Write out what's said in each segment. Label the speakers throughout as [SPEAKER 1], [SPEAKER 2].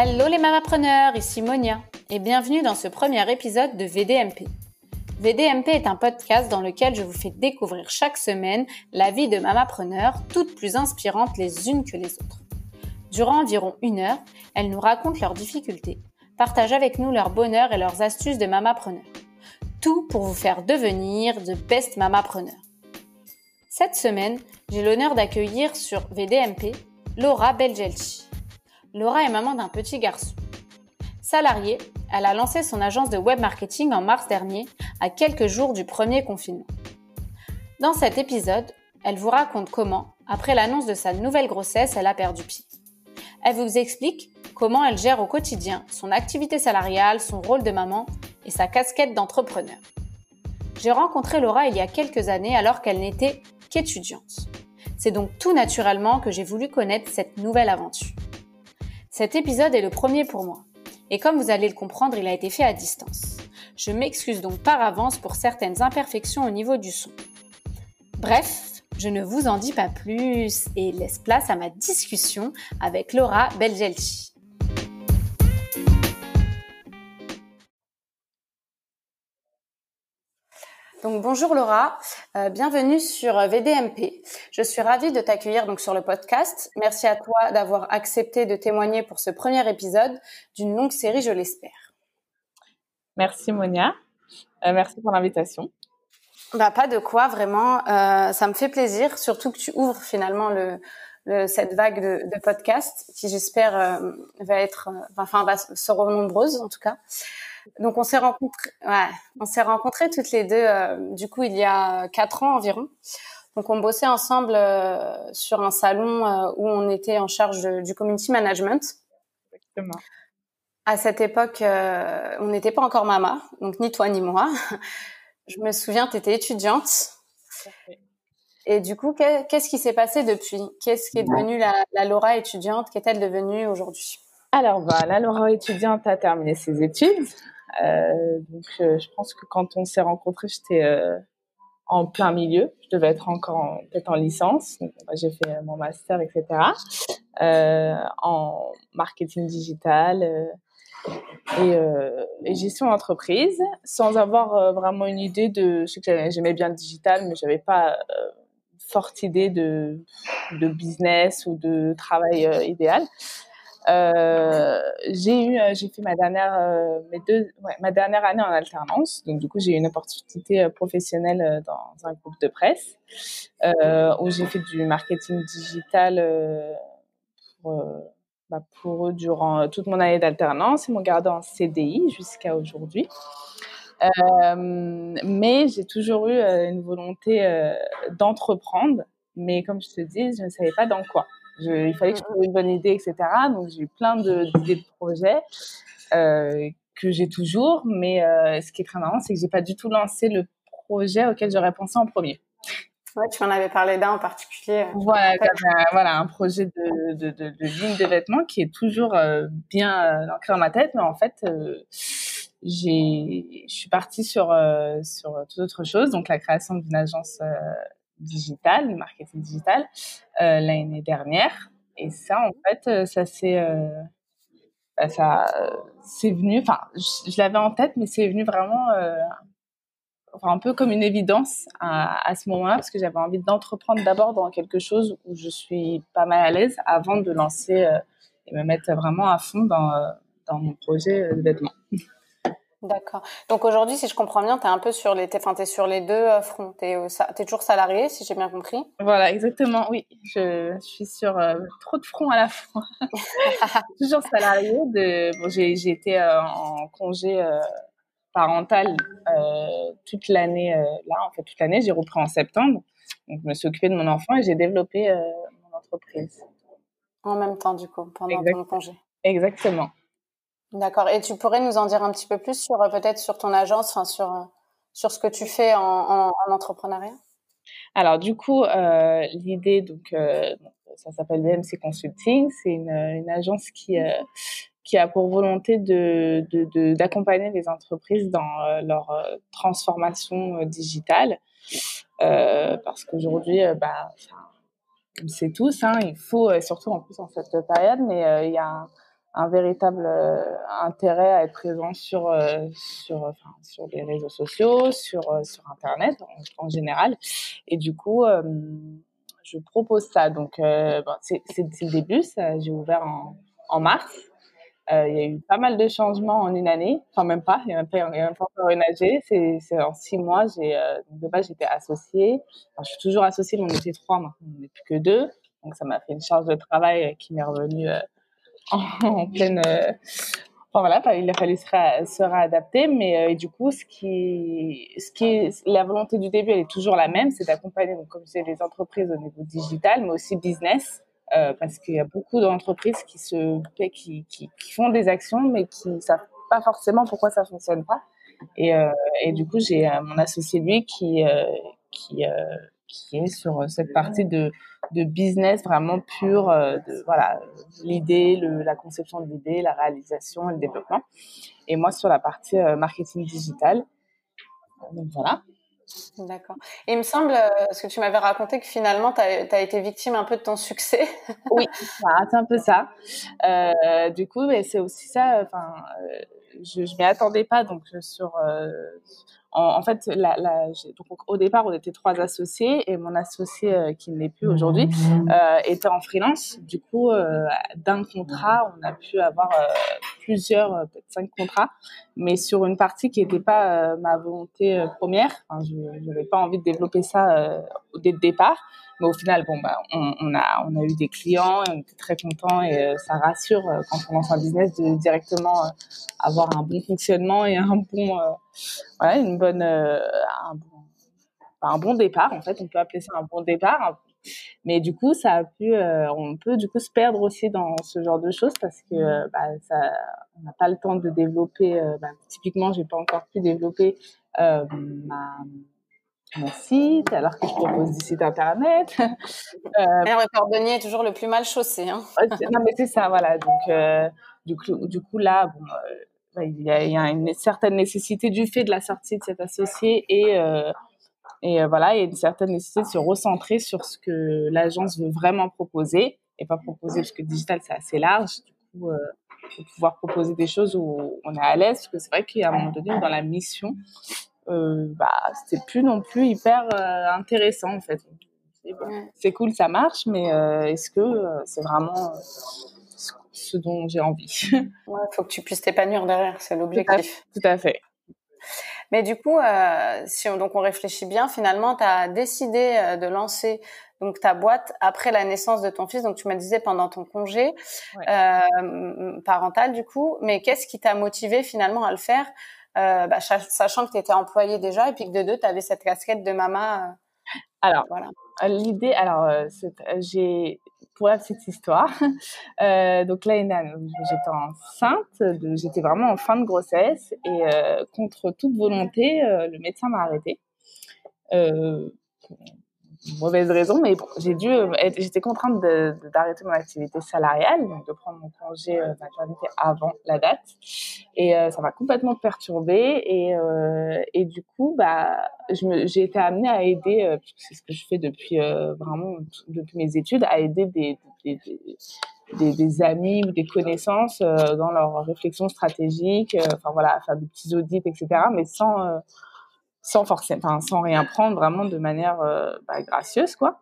[SPEAKER 1] Hello les mamapreneurs, ici Monia et bienvenue dans ce premier épisode de VDMP. VDMP est un podcast dans lequel je vous fais découvrir chaque semaine la vie de mamapreneurs, toutes plus inspirantes les unes que les autres. Durant environ une heure, elles nous racontent leurs difficultés, partagent avec nous leur bonheur et leurs astuces de mamapreneurs. Tout pour vous faire devenir de best mamapreneurs. Cette semaine, j'ai l'honneur d'accueillir sur VDMP Laura Belgelci. Laura est maman d'un petit garçon. Salariée, elle a lancé son agence de web marketing en mars dernier, à quelques jours du premier confinement. Dans cet épisode, elle vous raconte comment, après l'annonce de sa nouvelle grossesse, elle a perdu pied. Elle vous explique comment elle gère au quotidien son activité salariale, son rôle de maman et sa casquette d'entrepreneur. J'ai rencontré Laura il y a quelques années alors qu'elle n'était qu'étudiante. C'est donc tout naturellement que j'ai voulu connaître cette nouvelle aventure. Cet épisode est le premier pour moi. Et comme vous allez le comprendre, il a été fait à distance. Je m'excuse donc par avance pour certaines imperfections au niveau du son. Bref, je ne vous en dis pas plus et laisse place à ma discussion avec Laura Belgelci. Donc bonjour Laura, euh, bienvenue sur VDMP. Je suis ravie de t'accueillir donc sur le podcast. Merci à toi d'avoir accepté de témoigner pour ce premier épisode d'une longue série, je l'espère.
[SPEAKER 2] Merci Monia, euh, merci pour l'invitation.
[SPEAKER 1] Bah pas de quoi vraiment, euh, ça me fait plaisir, surtout que tu ouvres finalement le, cette vague de, de podcasts qui j'espère va être, enfin va sera nombreuse en tout cas. Donc on s'est rencontrés, ouais, on s'est rencontrés toutes les deux, euh, du coup il y a quatre ans environ. Donc on bossait ensemble euh, sur un salon euh, où on était en charge du community management. Exactement. À cette époque, on n'était pas encore mama, donc ni toi ni moi. Je me souviens, tu étais étudiante. Et du coup, qu'est-ce qui s'est passé depuis? Qu'est-ce qui est devenu la, la Laura étudiante? Qu'est-elle devenue aujourd'hui?
[SPEAKER 2] Alors, bah, la Laura étudiante a terminé ses études. Euh, donc, euh, je pense que quand on s'est rencontrés, j'étais euh, en plein milieu. Je devais être encore peut-être en licence. J'ai fait mon master, etc. En marketing digital et, gestion d'entreprise, sans avoir vraiment une idée de ce que j'aimais bien le digital, mais j'avais pas forte idée de business ou de travail idéal. Euh, j'ai eu, euh, j'ai fait ma dernière, euh, mes deux, ma dernière année en alternance. Donc du coup, j'ai eu une opportunité professionnelle dans un groupe de presse où j'ai fait du marketing digital pour, bah, pour eux durant toute mon année d'alternance. Ils m'ont gardé en CDI jusqu'à aujourd'hui. Mais j'ai toujours eu une volonté d'entreprendre. Mais comme je te dis, je ne savais pas dans quoi il fallait que je trouve une bonne idée, etc. Donc j'ai eu plein d'idées de, projets euh, que j'ai toujours, mais euh, ce qui est très marrant, c'est que j'ai pas du tout lancé le projet auquel j'aurais pensé en premier.
[SPEAKER 1] Ouais, tu m'en avais parlé d'un en particulier.
[SPEAKER 2] Voilà, un, voilà, un projet de, de, de, de, ligne de vêtements qui est toujours euh, bien euh, ancré dans ma tête, mais en fait, euh, j'ai, je suis partie sur sur toute autre chose, donc la création d'une agence digital, marketing digital, euh, l'année dernière. Et ça, en fait, euh, ça s'est, euh, bah, ça, c'est venu. Enfin, je, l'avais en tête, mais c'est venu vraiment, enfin, un peu comme une évidence à, à ce moment-là, parce que j'avais envie d'entreprendre d'abord dans quelque chose où je suis pas mal à l'aise avant de lancer et me mettre vraiment à fond dans, dans mon projet de vêtements.
[SPEAKER 1] D'accord. Donc aujourd'hui, si je comprends bien, tu es un peu sur les, enfin, es sur les deux euh, fronts. Tu es, toujours salarié, si j'ai bien compris.
[SPEAKER 2] Voilà, exactement. Oui, je, suis sur euh, trop de fronts à la fois. toujours salarié. De, bon, j'ai été euh, en congé parental toute l'année. là, en fait, toute l'année, j'ai repris en septembre. Donc, je me suis occupée de mon enfant et j'ai développé mon entreprise.
[SPEAKER 1] En même temps, du coup, pendant ton congé.
[SPEAKER 2] Exactement.
[SPEAKER 1] D'accord. Et tu pourrais nous en dire un petit peu plus sur euh, peut-être sur ton agence, enfin sur euh, sur ce que tu fais en, en, en entrepreneuriat?
[SPEAKER 2] Alors du coup, euh, l'idée donc ça s'appelle BMC Consulting, c'est une, une, agence qui qui a pour volonté de d'accompagner les entreprises dans leur transformation digitale, parce qu'aujourd'hui, bah, on sait tous, hein, il faut surtout en plus en cette période, mais il y a un, véritable intérêt à être présent sur sur enfin, sur les réseaux sociaux, sur sur internet en, général. Et du coup, je propose ça. Donc bon, c'est le début. J'ai ouvert en, en mars. Euh, il y a eu pas mal de changements en une année, enfin même pas, il n'y a même pas, encore une année. C'est en six mois, euh, de base j'étais associée. Je suis toujours associée, mais on était trois, maintenant on n'est plus que deux. Donc ça m'a fait une charge de travail qui m'est revenue euh, en, pleine. Euh, voilà, il a fallu se, réadapter, mais du coup, ce qui, ce qui est la volonté du début, elle est toujours la même, c'est d'accompagner, donc comme je disais, les entreprises au niveau digital, mais aussi business euh, parce qu'il y a beaucoup d'entreprises qui se qui, qui, font des actions mais qui ne savent pas forcément pourquoi ça fonctionne pas et, euh, et du coup j'ai euh, mon associé lui qui euh, qui euh, qui est sur cette partie de de business vraiment pure de voilà l'idée la conception de l'idée la réalisation et le développement et moi sur la partie marketing digital donc voilà
[SPEAKER 1] D'accord. Et il me semble, euh, ce que tu m'avais raconté, que finalement, tu as, été victime un peu de ton succès.
[SPEAKER 2] oui, c'est un peu ça. Euh, du coup, c'est aussi ça. Enfin, euh, je, je m'y attendais pas. Donc, sur, euh, en, fait, la, la, donc, au départ, on était trois associés et mon associé euh, qui ne l'est plus aujourd'hui euh, était en freelance. Du coup, euh, d'un contrat, on a pu avoir euh, plusieurs, peut-être cinq contrats, mais sur une partie qui n'était pas ma volonté première. Enfin, je n'avais pas envie de développer ça dès le départ. Mais au final, bon, bah, on, on, a, on a eu des clients et on était très contents et ça rassure quand on lance un business de directement avoir un bon fonctionnement et un bon, voilà, une bonne, euh, un, bon, un bon départ. En fait, on peut appeler ça un bon départ. Mais du coup, ça a pu, euh, on peut du coup se perdre aussi dans ce genre de choses parce que euh, bah, ça, on n'a pas le temps de développer. Bah, typiquement, j'ai pas encore pu développer ma mon site, alors que je propose du site internet.
[SPEAKER 1] euh, le cordonnier est toujours le plus mal chaussé. Hein.
[SPEAKER 2] non, mais c'est ça, voilà. Donc, du, coup, du coup, là, bon, il y, a, il y, a, une certaine nécessité du fait de la sortie de cet associé et, euh, et euh, voilà, il y a une certaine nécessité de se recentrer sur ce que l'agence veut vraiment proposer et pas proposer parce que digital c'est assez large. Du coup, euh, faut pouvoir proposer des choses où on est à l'aise parce que c'est vrai qu'à un moment donné dans la mission, euh, bah c'était plus non plus hyper intéressant en fait. C'est cool, ça marche, mais est-ce que c'est vraiment ce dont j'ai envie.
[SPEAKER 1] Il faut que tu puisses t'épanouir derrière, c'est l'objectif.
[SPEAKER 2] Tout, à fait.
[SPEAKER 1] Mais du coup, euh, si on, donc on réfléchit bien, finalement, tu as décidé euh, de lancer donc ta boîte après la naissance de ton fils. Donc tu m'as disais pendant ton congé euh, parental du coup. Mais qu'est-ce qui t'a motivé finalement à le faire, euh, bah, sachant que tu étais employée déjà et puis que de deux, tu avais cette casquette de maman.
[SPEAKER 2] Alors, voilà. l'idée, alors j'ai pour la histoire. Euh, donc là, j'étais enceinte, j'étais vraiment en fin de grossesse et euh, contre toute volonté, euh, le médecin m'a arrêtée. Mauvaise raison, mais j'ai dû, euh, j'étais contrainte d'arrêter mon activité salariale, donc de prendre mon congé euh, maternité avant la date, et euh, ça m'a complètement perturbée, et, et du coup, bah, j'ai été amenée à aider, c'est ce que je fais depuis vraiment depuis mes études, à aider des, des, des, des amis ou des connaissances dans leurs réflexions stratégiques, enfin voilà, faire des petits audits, etc., mais sans sans forcément, enfin, sans rien prendre, vraiment de manière euh, bah, gracieuse, quoi.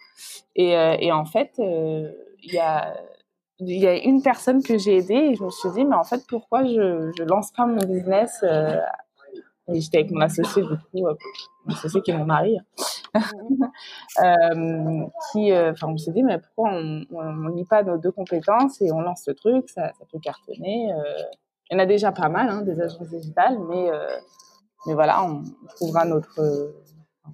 [SPEAKER 2] Et, euh, et en fait, euh, il y a il y a une personne que j'ai aidée et je me suis dit, mais en fait, pourquoi je je lance pas mon business Et j'étais avec mon associé, du coup, mon associé qui est mon mari, qui, enfin, on s'est dit, mais pourquoi on, lit pas nos deux compétences et on lance le truc, ça, ça peut cartonner. il y en a déjà pas mal, hein, des agences digitales, mais mais voilà, on trouvera notre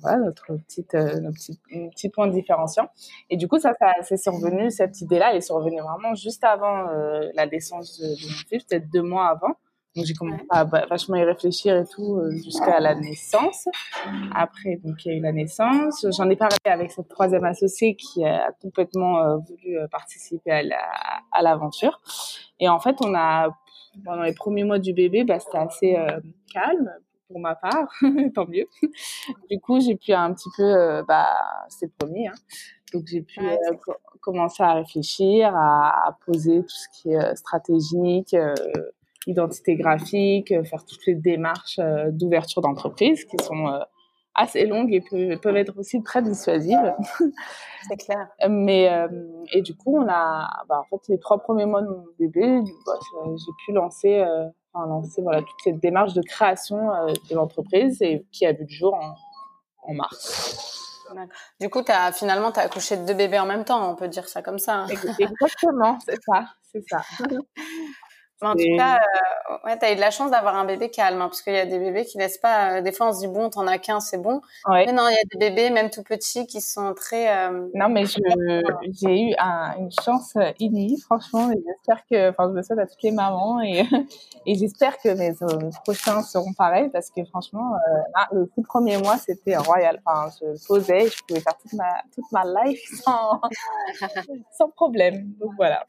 [SPEAKER 2] voilà, notre petite, euh, notre petit, petit point différenciant. Et du coup, ça, ça c'est survenu, cette idée-là, elle est survenue vraiment juste avant euh, la naissance de, de, mon fils, peut-être deux mois avant. Donc, j'ai commencé à vachement y réfléchir et tout euh, jusqu'à la naissance. Après, donc, il y a eu la naissance. J'en ai parlé avec cette troisième associée qui a complètement euh, voulu participer à l'aventure. La, et en fait, on a, pendant les premiers mois du bébé, bah, c'était assez calme pour ma part, tant mieux. Du coup, j'ai pu un petit peu, euh, bah, c'est le premier, hein, Donc j'ai pu commencer à réfléchir, à, à, poser tout ce qui est stratégique, identité graphique, faire toutes les démarches d'ouverture d'entreprise qui sont assez longues et peuvent, être aussi très dissuasives.
[SPEAKER 1] C'est clair.
[SPEAKER 2] Mais euh, et du coup, on a, bah, en fait, les trois premiers mois de mon bébé, bah, j'ai pu lancer, euh, enfin, lancer voilà toute cette démarche de création euh, de l'entreprise et qui a vu le jour en, en mars.
[SPEAKER 1] Du coup, as, finalement, tu as accouché de deux bébés en même temps, on peut dire ça comme ça.
[SPEAKER 2] Exactement, c'est ça, c'est ça.
[SPEAKER 1] en tout cas, euh, ouais, tu as eu de la chance d'avoir un bébé calme, hein, parce qu'il y a des bébés qui laissent pas. Euh, des fois, on se dit bon, t'en as qu'un, c'est bon. Mais non, il y a des bébés, même tout petits, qui sont très. Euh,
[SPEAKER 2] non, mais j'ai eu un, une chance inouïe, franchement. J'espère que, enfin, je le souhaite à toutes les mamans et, et j'espère que mes, prochains seront pareils, parce que franchement, le tout premier mois, c'était royal. Enfin, je posais, je pouvais faire toute ma toute ma life sans sans problème. Donc voilà.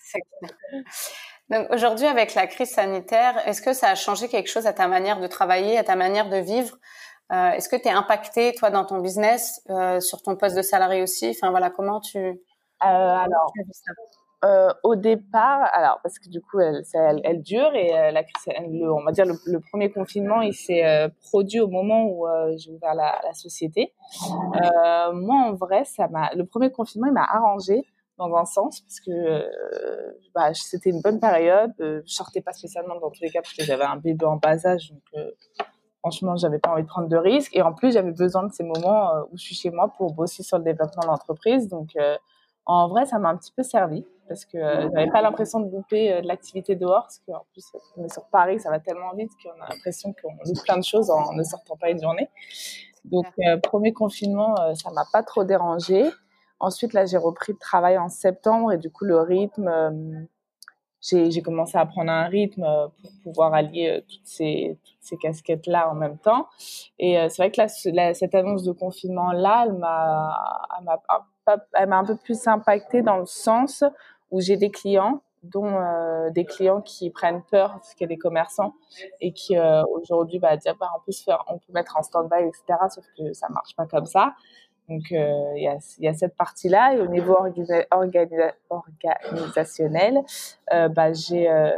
[SPEAKER 1] Donc aujourd'hui, avec la crise sanitaire, est-ce que ça a changé quelque chose à ta manière de travailler, à ta manière de vivre? Euh, Est-ce que tu es impacté, toi, dans ton business, euh, sur ton poste de salarié aussi? Enfin voilà, comment tu... Euh,
[SPEAKER 2] alors, euh, au départ, alors parce que du coup, elle, elle, elle dure et la crise, le, on va dire le, le premier confinement, il s'est produit au moment où j'ai ouvert la, la société. moi, en vrai, ça m'a, le premier confinement, il m'a arrangé dans un sens parce que euh, bah, c'était une bonne période. Euh, je sortais pas spécialement dans tous les cas parce que j'avais un bébé en bas âge, donc euh, franchement j'avais pas envie de prendre de risques. Et en plus j'avais besoin de ces moments où je suis chez moi pour bosser sur le développement de l'entreprise. Donc en vrai ça m'a un petit peu servi parce que j'avais pas l'impression de louper de l'activité dehors parce qu'en plus on est sur Paris, ça va tellement vite qu'on a l'impression qu'on loupe plein de choses en ne sortant pas une journée. Donc premier confinement ça m'a pas trop dérangé. Ensuite, là, j'ai repris le travail en septembre et du coup, le rythme, euh, j'ai commencé à prendre un rythme euh, pour pouvoir allier euh, toutes ces, casquettes-là en même temps. Et c'est vrai que cette annonce de confinement-là, elle m'a un peu plus impactée dans le sens où j'ai des clients dont des clients qui prennent peur parce qu'il y a des commerçants et qui aujourd'hui bah dire bah, on on peut mettre en stand-by etc sauf que ça marche pas comme ça donc, euh, il y, a, y, a, cette partie-là. Et au niveau organisationnel, euh, bah, j'ai, euh,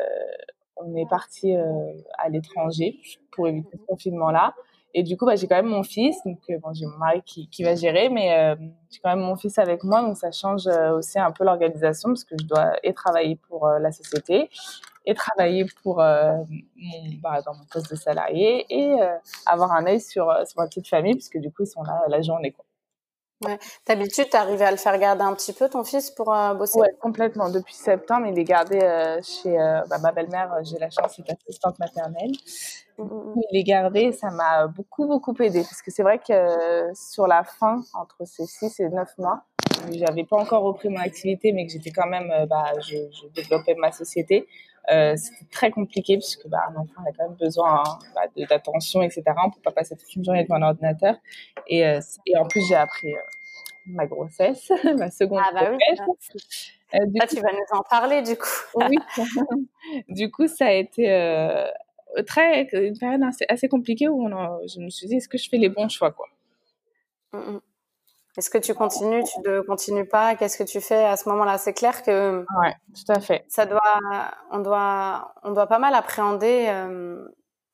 [SPEAKER 2] on est parti à l'étranger pour éviter ce confinement-là. Et du coup, bah, j'ai quand même mon fils. Donc, bon, j'ai mon mari qui, qui va gérer, mais j'ai quand même mon fils avec moi. Donc, ça change aussi un peu l'organisation parce que je dois et travailler pour la société et travailler pour mon, bah, dans mon poste de salarié et avoir un œil sur, sur ma petite famille parce que du coup, ils sont là la journée. Quoi.
[SPEAKER 1] Ouais. D'habitude, tu à le faire garder un petit peu, ton fils, pour euh, bosser?
[SPEAKER 2] Oui, complètement. Depuis septembre, il est gardé euh, chez euh, bah, ma belle-mère. J'ai la chance, c'est assistante maternelle. Mmh, mmh, mmh. Il est gardé, ça m'a beaucoup, beaucoup aidé. Parce que c'est vrai que sur la fin, entre ces 6 et 9 mois, j'avais pas encore repris mon activité, mais que j'étais quand même, bah, je, je, développais ma société. Euh, c'était très compliqué puisque bah, un enfant a quand même besoin hein, bah, d'attention, etc. On peut pas passer toute une journée devant l'ordinateur. Et, euh, et en plus, j'ai appris euh, ma grossesse, ma seconde ah, bah
[SPEAKER 1] grossesse. Oui. Euh, du tu vas nous en parler du coup.
[SPEAKER 2] oui. du coup, ça a été très une période assez, assez compliquée où on je me suis dit est-ce que je fais les bons choix quoi?
[SPEAKER 1] Mm -mm. Est-ce que tu continues, tu ne continues pas? Qu'est-ce que tu fais à ce moment-là? C'est clair que
[SPEAKER 2] ouais, tout à fait.
[SPEAKER 1] Ça doit, on doit, on doit pas mal appréhender euh,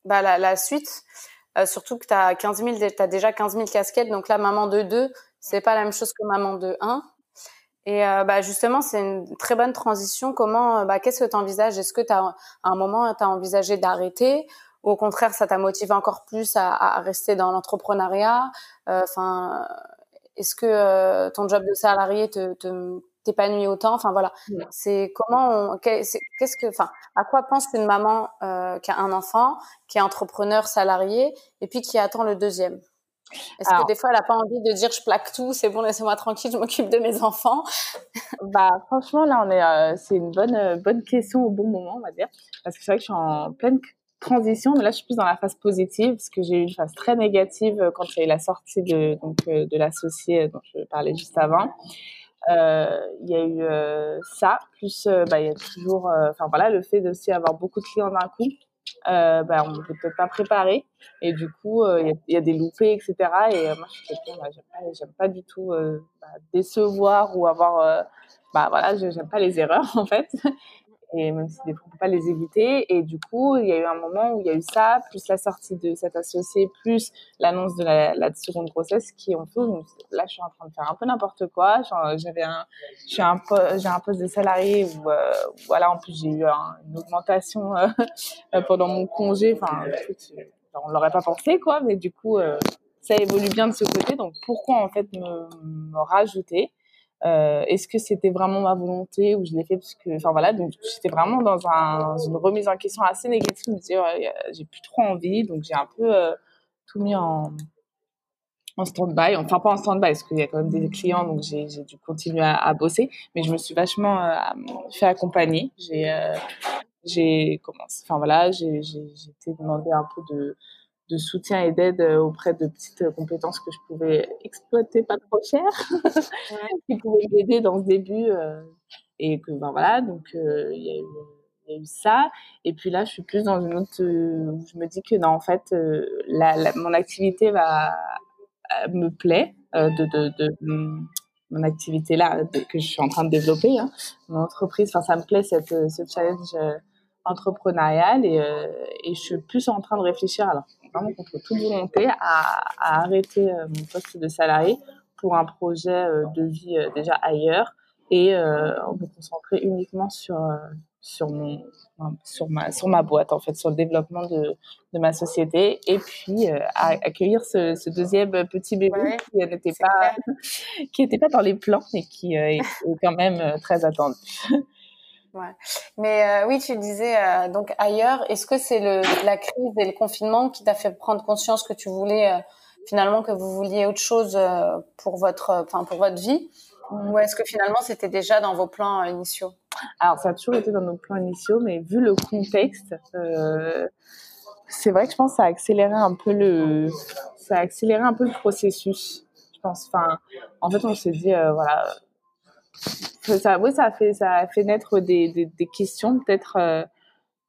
[SPEAKER 1] bah, la, la, suite. Euh, surtout que tu as 15 000, as déjà 15 000 casquettes. Donc là, maman de 2, c'est pas la même chose que maman de 1. Et euh, bah, justement, c'est une très bonne transition. Comment, bah, qu'est-ce que tu envisages Est-ce que tu à un moment, tu as envisagé d'arrêter? Ou au contraire, ça t'a motivé encore plus à, à rester dans l'entrepreneuriat? Enfin, est-ce que euh, ton job de salarié te, te t'épanouit autant? Enfin voilà, c'est comment qu'est-ce que, enfin, à quoi pense une maman euh, qui a un enfant, qui est entrepreneur salarié et puis qui attend le deuxième? Est-ce que des fois elle a pas envie de dire je plaque tout, c'est bon, laissez-moi tranquille, je m'occupe de mes enfants
[SPEAKER 2] Bah franchement là on est, euh, c'est une bonne bonne question au bon moment on va dire, parce que c'est vrai que je suis en pleine transition, mais là je suis plus dans la phase positive parce que j'ai eu une phase très négative euh, quand il y a eu la sortie de donc euh, de l'associé dont je parlais juste avant. Euh, il y a eu ça, plus bah, il y a toujours, enfin voilà, le fait aussi avoir beaucoup de clients d'un coup. euh, bah, on n'était peut-être pas préparé. Et du coup, il y, a des loupés, etc. Et moi, je suis quelqu'un, bah, j'aime pas, du tout bah, décevoir ou avoir. bah voilà, j'aime pas les erreurs, en fait et même si des fois on peut pas les éviter. Et du coup, il y a eu un moment où il y a eu ça, plus la sortie de cet associé, plus l'annonce de la, seconde grossesse qui ont fait. Là, je suis en train de faire un peu n'importe quoi. J'avais un, j'ai un, j'ai un poste de salarié où, euh, voilà, en plus j'ai eu une augmentation euh, pendant mon congé. Enfin, on l'aurait pas pensé, quoi, mais du coup, euh, ça évolue bien de ce côté. Donc, pourquoi en fait me, me rajouter? Euh, Est-ce que c'était vraiment ma volonté ou je l'ai fait parce que, enfin voilà, donc j'étais vraiment dans un, une remise en question assez négative. Je me disais, ouais, j'ai plus trop envie, donc j'ai un peu euh, tout mis en, stand-by. Enfin, pas en stand-by parce qu'il y a quand même des clients, donc j'ai dû continuer à, bosser, mais je me suis vachement euh, fait accompagner. J'ai, euh, j'ai commencé, enfin voilà, j'ai été demandé un peu de de soutien et d'aide euh, auprès de petites compétences que je pouvais exploiter pas trop cher, qui pouvaient m'aider dans ce début. Euh, et que, ben voilà, donc euh, il y, a eu, ça. Et puis là, je suis plus dans une autre où je me dis que non, en fait, la, mon activité va me plaît de, de, de, mon activité là que je suis en train de développer, hein, mon entreprise. Enfin, ça me plaît cette, ce challenge entrepreneurial et, et je suis plus en train de réfléchir alors vraiment contre toute volonté à, à arrêter euh, mon poste de salarié pour un projet euh, de vie euh, déjà ailleurs et me concentrer uniquement sur sur mon sur ma sur ma boîte en fait sur le développement de, de ma société et puis à accueillir ce, ce, deuxième petit bébé qui n'était pas qui n'était pas dans les plans et qui est quand même très attendu.
[SPEAKER 1] Mais euh, oui, tu disais euh, donc ailleurs. Est-ce que c'est le la crise et le confinement qui t'a fait prendre conscience que tu voulais euh, finalement que vous vouliez autre chose pour votre enfin pour votre vie? Ou est-ce que finalement c'était déjà dans vos plans initiaux?
[SPEAKER 2] Alors ça a toujours été dans nos plans initiaux, mais vu le contexte, c'est vrai que je pense que ça a accéléré un peu le ça a accéléré un peu le processus. Je pense. Enfin, en fait, on s'est dit voilà ça, oui, ça a fait, ça fait naître des, des, questions peut-être euh,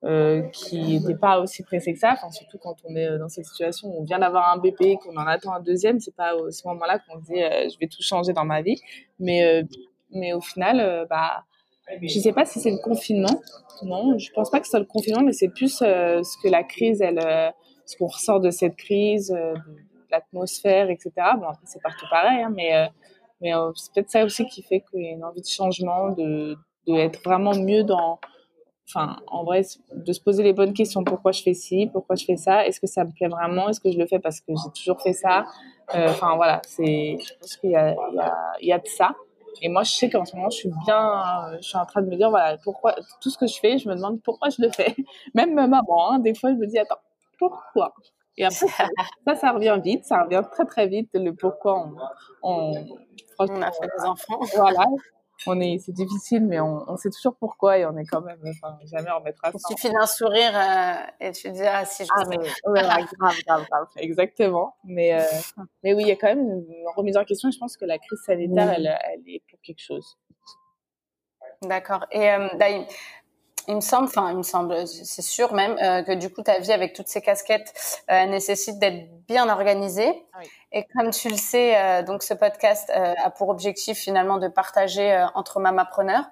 [SPEAKER 2] euh, qui n'étaient pas aussi pressées que ça. Surtout quand on est dans cette situation où on vient d'avoir un bébé, qu'on en attend un deuxième, c'est pas à ce moment-là qu'on se dit euh, je vais tout changer dans ma vie. Mais, euh, mais au final, euh, bah, je sais pas si c'est le confinement. Non, je pense pas que ce soit le confinement, mais c'est plus ce que la crise, elle, ce qu'on ressort de cette crise, l'atmosphère, etc. Bon, c'est partout pareil, hein, mais mais euh, c'est peut-être ça aussi qui fait qu'il y a une envie de changement, de, de être vraiment mieux dans, enfin, en vrai, de se poser les bonnes questions. Pourquoi je fais ci? Pourquoi je fais ça? Est-ce que ça me plaît vraiment? Est-ce que je le fais parce que j'ai toujours fait ça? Euh, Enfin, voilà, c'est, je pense qu'il y a, y, y a de ça. Et moi, je sais qu'en ce moment, je suis bien, je suis en train de me dire, voilà, pourquoi, tout ce que je fais, je me demande pourquoi je le fais. Même maman, hein, des fois, je me dis, attends, pourquoi? Et après, ça, ça revient vite, ça revient très très vite, le pourquoi on, on,
[SPEAKER 1] on a fait des enfants.
[SPEAKER 2] Voilà, on est, c'est difficile, mais on, on, sait toujours pourquoi et on est quand même, enfin, jamais on mettra
[SPEAKER 1] ça. Il suffit d'un sourire euh, et tu dis, ah, si je ah,
[SPEAKER 2] mais, ouais, grave, grave, grave, exactement. Mais, euh, mais oui, il y a quand même une remise en question. Je pense que la crise sanitaire, elle, elle est pour quelque chose.
[SPEAKER 1] D'accord. Et euh, il me semble, enfin, il me semble, c'est sûr même, euh, que du coup, ta vie avec toutes ces casquettes euh, nécessite d'être bien organisée. Ah oui. Et comme tu le sais, euh, donc ce podcast euh, a pour objectif finalement de partager euh, entre mamapreneurs,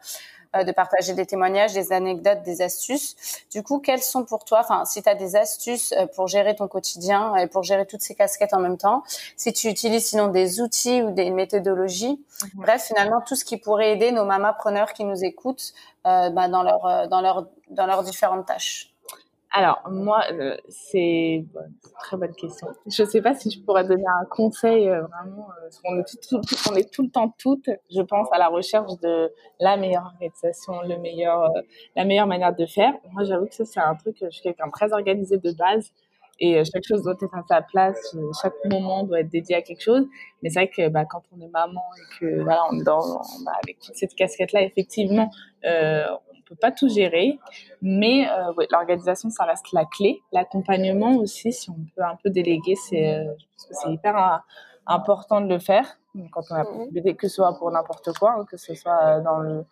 [SPEAKER 1] de partager des témoignages, des anecdotes, des astuces. Du coup, quelles sont pour toi, enfin, si tu as des astuces pour gérer ton quotidien et pour gérer toutes ces casquettes en même temps, si tu utilises sinon des outils ou des méthodologies, mm-hmm. bref, finalement, tout ce qui pourrait aider nos mamapreneurs qui nous écoutent bah, dans, leur, dans, leur, dans leurs différentes tâches.
[SPEAKER 2] Alors, moi, euh, c'est une très bonne question. Je ne sais pas si je pourrais donner un conseil euh, vraiment. Euh, est tout, on, est tout, le temps toutes, je pense, à la recherche de la meilleure organisation, le meilleur, euh, la meilleure manière de faire. Moi, j'avoue que ça, c'est un truc, je suis quelqu'un très organisé de base. Et chaque chose doit être à sa place, chaque moment doit être dédié à quelque chose. Mais c'est vrai que bah, quand on est maman et que voilà, on est dans, bah, avec toute cette casquette-là, effectivement, euh, peut pas tout gérer, mais euh, ouais, l'organisation, ça reste la clé. L'accompagnement aussi, si on peut un peu déléguer, c'est euh, c'est hyper euh, important de le faire quand on a mmh. que ce soit pour n'importe quoi, hein, que ce soit dans le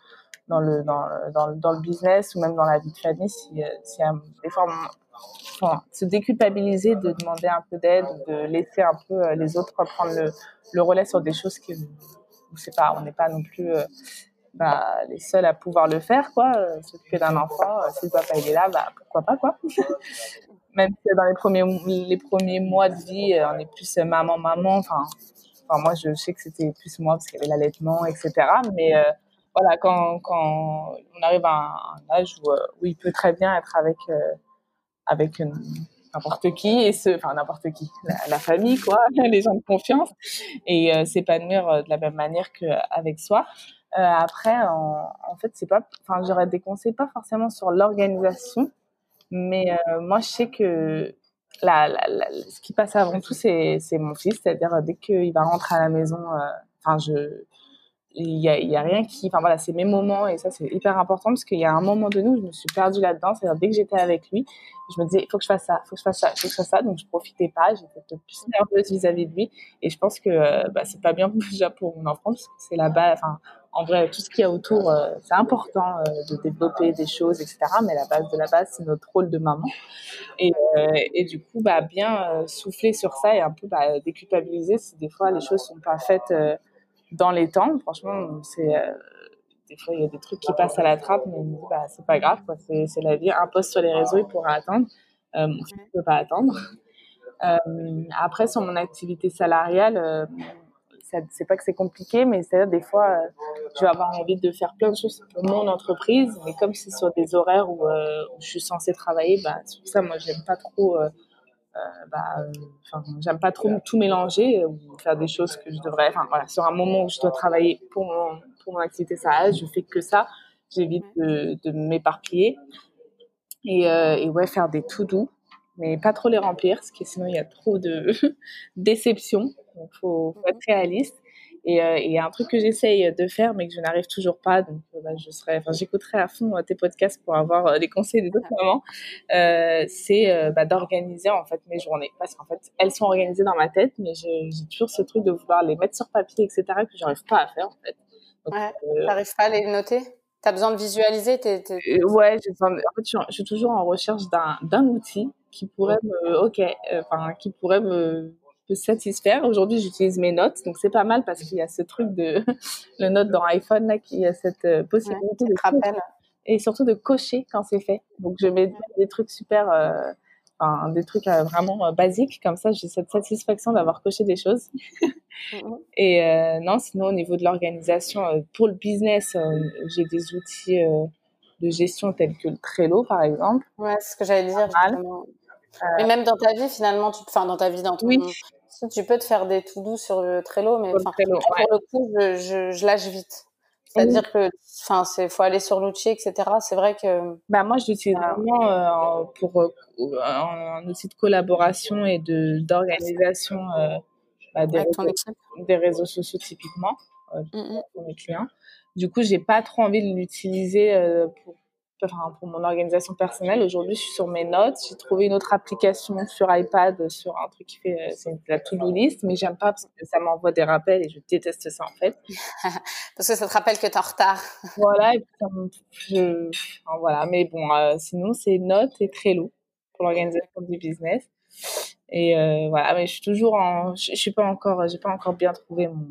[SPEAKER 2] dans le dans, dans, dans le business ou même dans la vie de famille si, si des fois enfin, se déculpabiliser de demander un peu d'aide de laisser un peu les autres prendre le, le relais sur des choses qui c'est pas on n'est pas non plus bah, les seuls à pouvoir le faire quoi s'occuper d'un enfant si le papa il est là bah pourquoi pas quoi même si dans les premiers les premiers mois de vie on est plus maman maman enfin moi je sais que c'était plus moi parce qu'il y avait l'allaitement etc mais voilà, quand, quand on arrive à un, âge où, euh, il peut très bien être avec, euh, avec n'importe qui, et ce, enfin n'importe qui, la, famille, quoi, les gens de confiance, et euh, s'épanouir de la même manière qu'avec soi. Après, en, en, fait, c'est pas, enfin, j'aurais des conseils pas forcément sur l'organisation, mais moi, je sais que la, ce qui passe avant tout, c'est mon fils, c'est-à-dire dès qu'il va rentrer à la maison, enfin, je il y a, y a, rien qui enfin voilà c'est mes moments et ça c'est hyper important parce qu'il y a un moment de nous je me suis perdue là-dedans. C'est-à-dire dès que j'étais avec lui je me disais il faut que je fasse ça il faut que je fasse ça il faut que je fasse ça. Donc je profitais pas. J'étais plus nerveuse vis-à-vis de lui. Et je pense que euh, bah, c'est pas bien déjà pour mon enfant parce que c'est la base enfin en vrai tout ce qu'il y a autour euh, c'est important euh, de développer des choses etc mais la base de la base c'est notre rôle de maman et, et du coup bah bien souffler sur ça et un peu bah, déculpabiliser si des fois les choses sont pas faites dans les temps. Franchement, c'est euh, des fois il y a des trucs qui passent à la trappe, mais bah c'est pas grave, quoi. C'est la vie. Un post sur les réseaux, il pourra attendre. Euh, mon fils ne peut pas attendre. Euh, après, sur mon activité salariale, euh, c'est pas que c'est compliqué, mais c'est-à-dire des fois, euh, je vais avoir envie de faire plein de choses pour mon entreprise, mais comme c'est sur des horaires où, euh, je suis censée travailler, bah, sur ça, moi, j'aime pas trop euh, bah, j'aime pas trop tout mélanger ou faire des choses que je devrais. Enfin voilà, sur un moment où je dois travailler pour mon, pour mon activité salariale, je fais que ça. J'évite de, m'éparpiller et, ouais, faire des tout doux, mais pas trop les remplir, parce que sinon il y a trop de déception. Donc faut, faut être réaliste. Et euh, il y a un truc que j'essaye de faire, mais que je n'arrive toujours pas. Donc, euh, bah, je serai, enfin, j'écouterai à fond euh, tes podcasts pour avoir les conseils des autres mamans. Euh, c'est bah, d'organiser en fait mes journées, parce qu'en fait, elles sont organisées dans ma tête, mais j'ai toujours ce truc de vouloir les mettre sur papier, etc., que j'arrive pas à faire en fait.
[SPEAKER 1] Donc, ouais, euh... t'arrives pas à les noter? T'as besoin de visualiser tes, tes...
[SPEAKER 2] Ouais, en fait, je suis, je suis toujours en recherche d'un outil qui pourrait me, ok, enfin, qui pourrait me satisfaire. Aujourd'hui, j'utilise mes notes, donc c'est pas mal parce qu'il y a ce truc de le note dans iPhone là qui a cette euh, possibilité de
[SPEAKER 1] rappel
[SPEAKER 2] et surtout de cocher quand c'est fait. Donc je mets des trucs super, euh, enfin, des trucs euh, vraiment euh, basiques comme ça. J'ai cette satisfaction d'avoir coché des choses. Mm-hmm. et non, sinon au niveau de l'organisation pour le business, j'ai des outils de gestion tels que le Trello par exemple.
[SPEAKER 1] Ouais, c'est ce que j'allais dire. Mais même dans ta vie, finalement, tu, enfin, dans ta vie, dans ton, oui tu peux te faire des tout doux sur le Trello, mais pour le coup, je, je, je lâche vite. C'est-à-dire que, enfin, c'est faut aller sur l'outil, etc. C'est vrai que.
[SPEAKER 2] Bah moi, je l'utilise vraiment euh, pour euh, un outil de collaboration et de d'organisation euh, bah, des, réseaux, des, réseaux, sociaux typiquement euh, mmh pour mes clients. Du coup, j'ai pas trop envie de l'utiliser pour enfin, pour mon organisation personnelle. Aujourd'hui, je suis sur mes notes. J'ai trouvé une autre application sur iPad, sur un truc qui fait, euh, c'est la to-do list, mais j'aime pas parce que ça m'envoie des rappels et je déteste ça en fait.
[SPEAKER 1] parce que ça te rappelle que tu es en retard.
[SPEAKER 2] voilà, et puis je, enfin, voilà. Mais bon, euh, sinon, c'est notes et Trello pour l'organisation du business. Et euh, voilà, mais je suis toujours en, je, je suis pas encore, j'ai pas encore bien trouvé mon,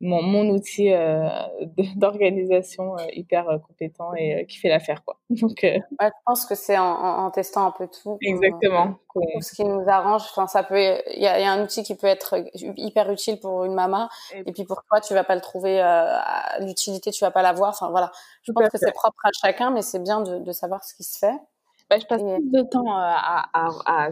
[SPEAKER 2] mon, mon outil euh, d'organisation euh, hyper euh, compétent et qui fait l'affaire quoi. Donc
[SPEAKER 1] ouais, je pense que c'est en, en, testant un peu tout.
[SPEAKER 2] Exactement.
[SPEAKER 1] Tout ce qui nous arrange. Enfin, ça peut. Il y a, y a, un outil qui peut être hyper utile pour une maman et, et puis pour toi, tu vas pas le trouver. L'utilité, tu vas pas l'avoir. Enfin voilà. Je pense que c'est propre à chacun, mais c'est bien de, de savoir ce qui se fait.
[SPEAKER 2] Bah, je passe plus de temps à, à, à,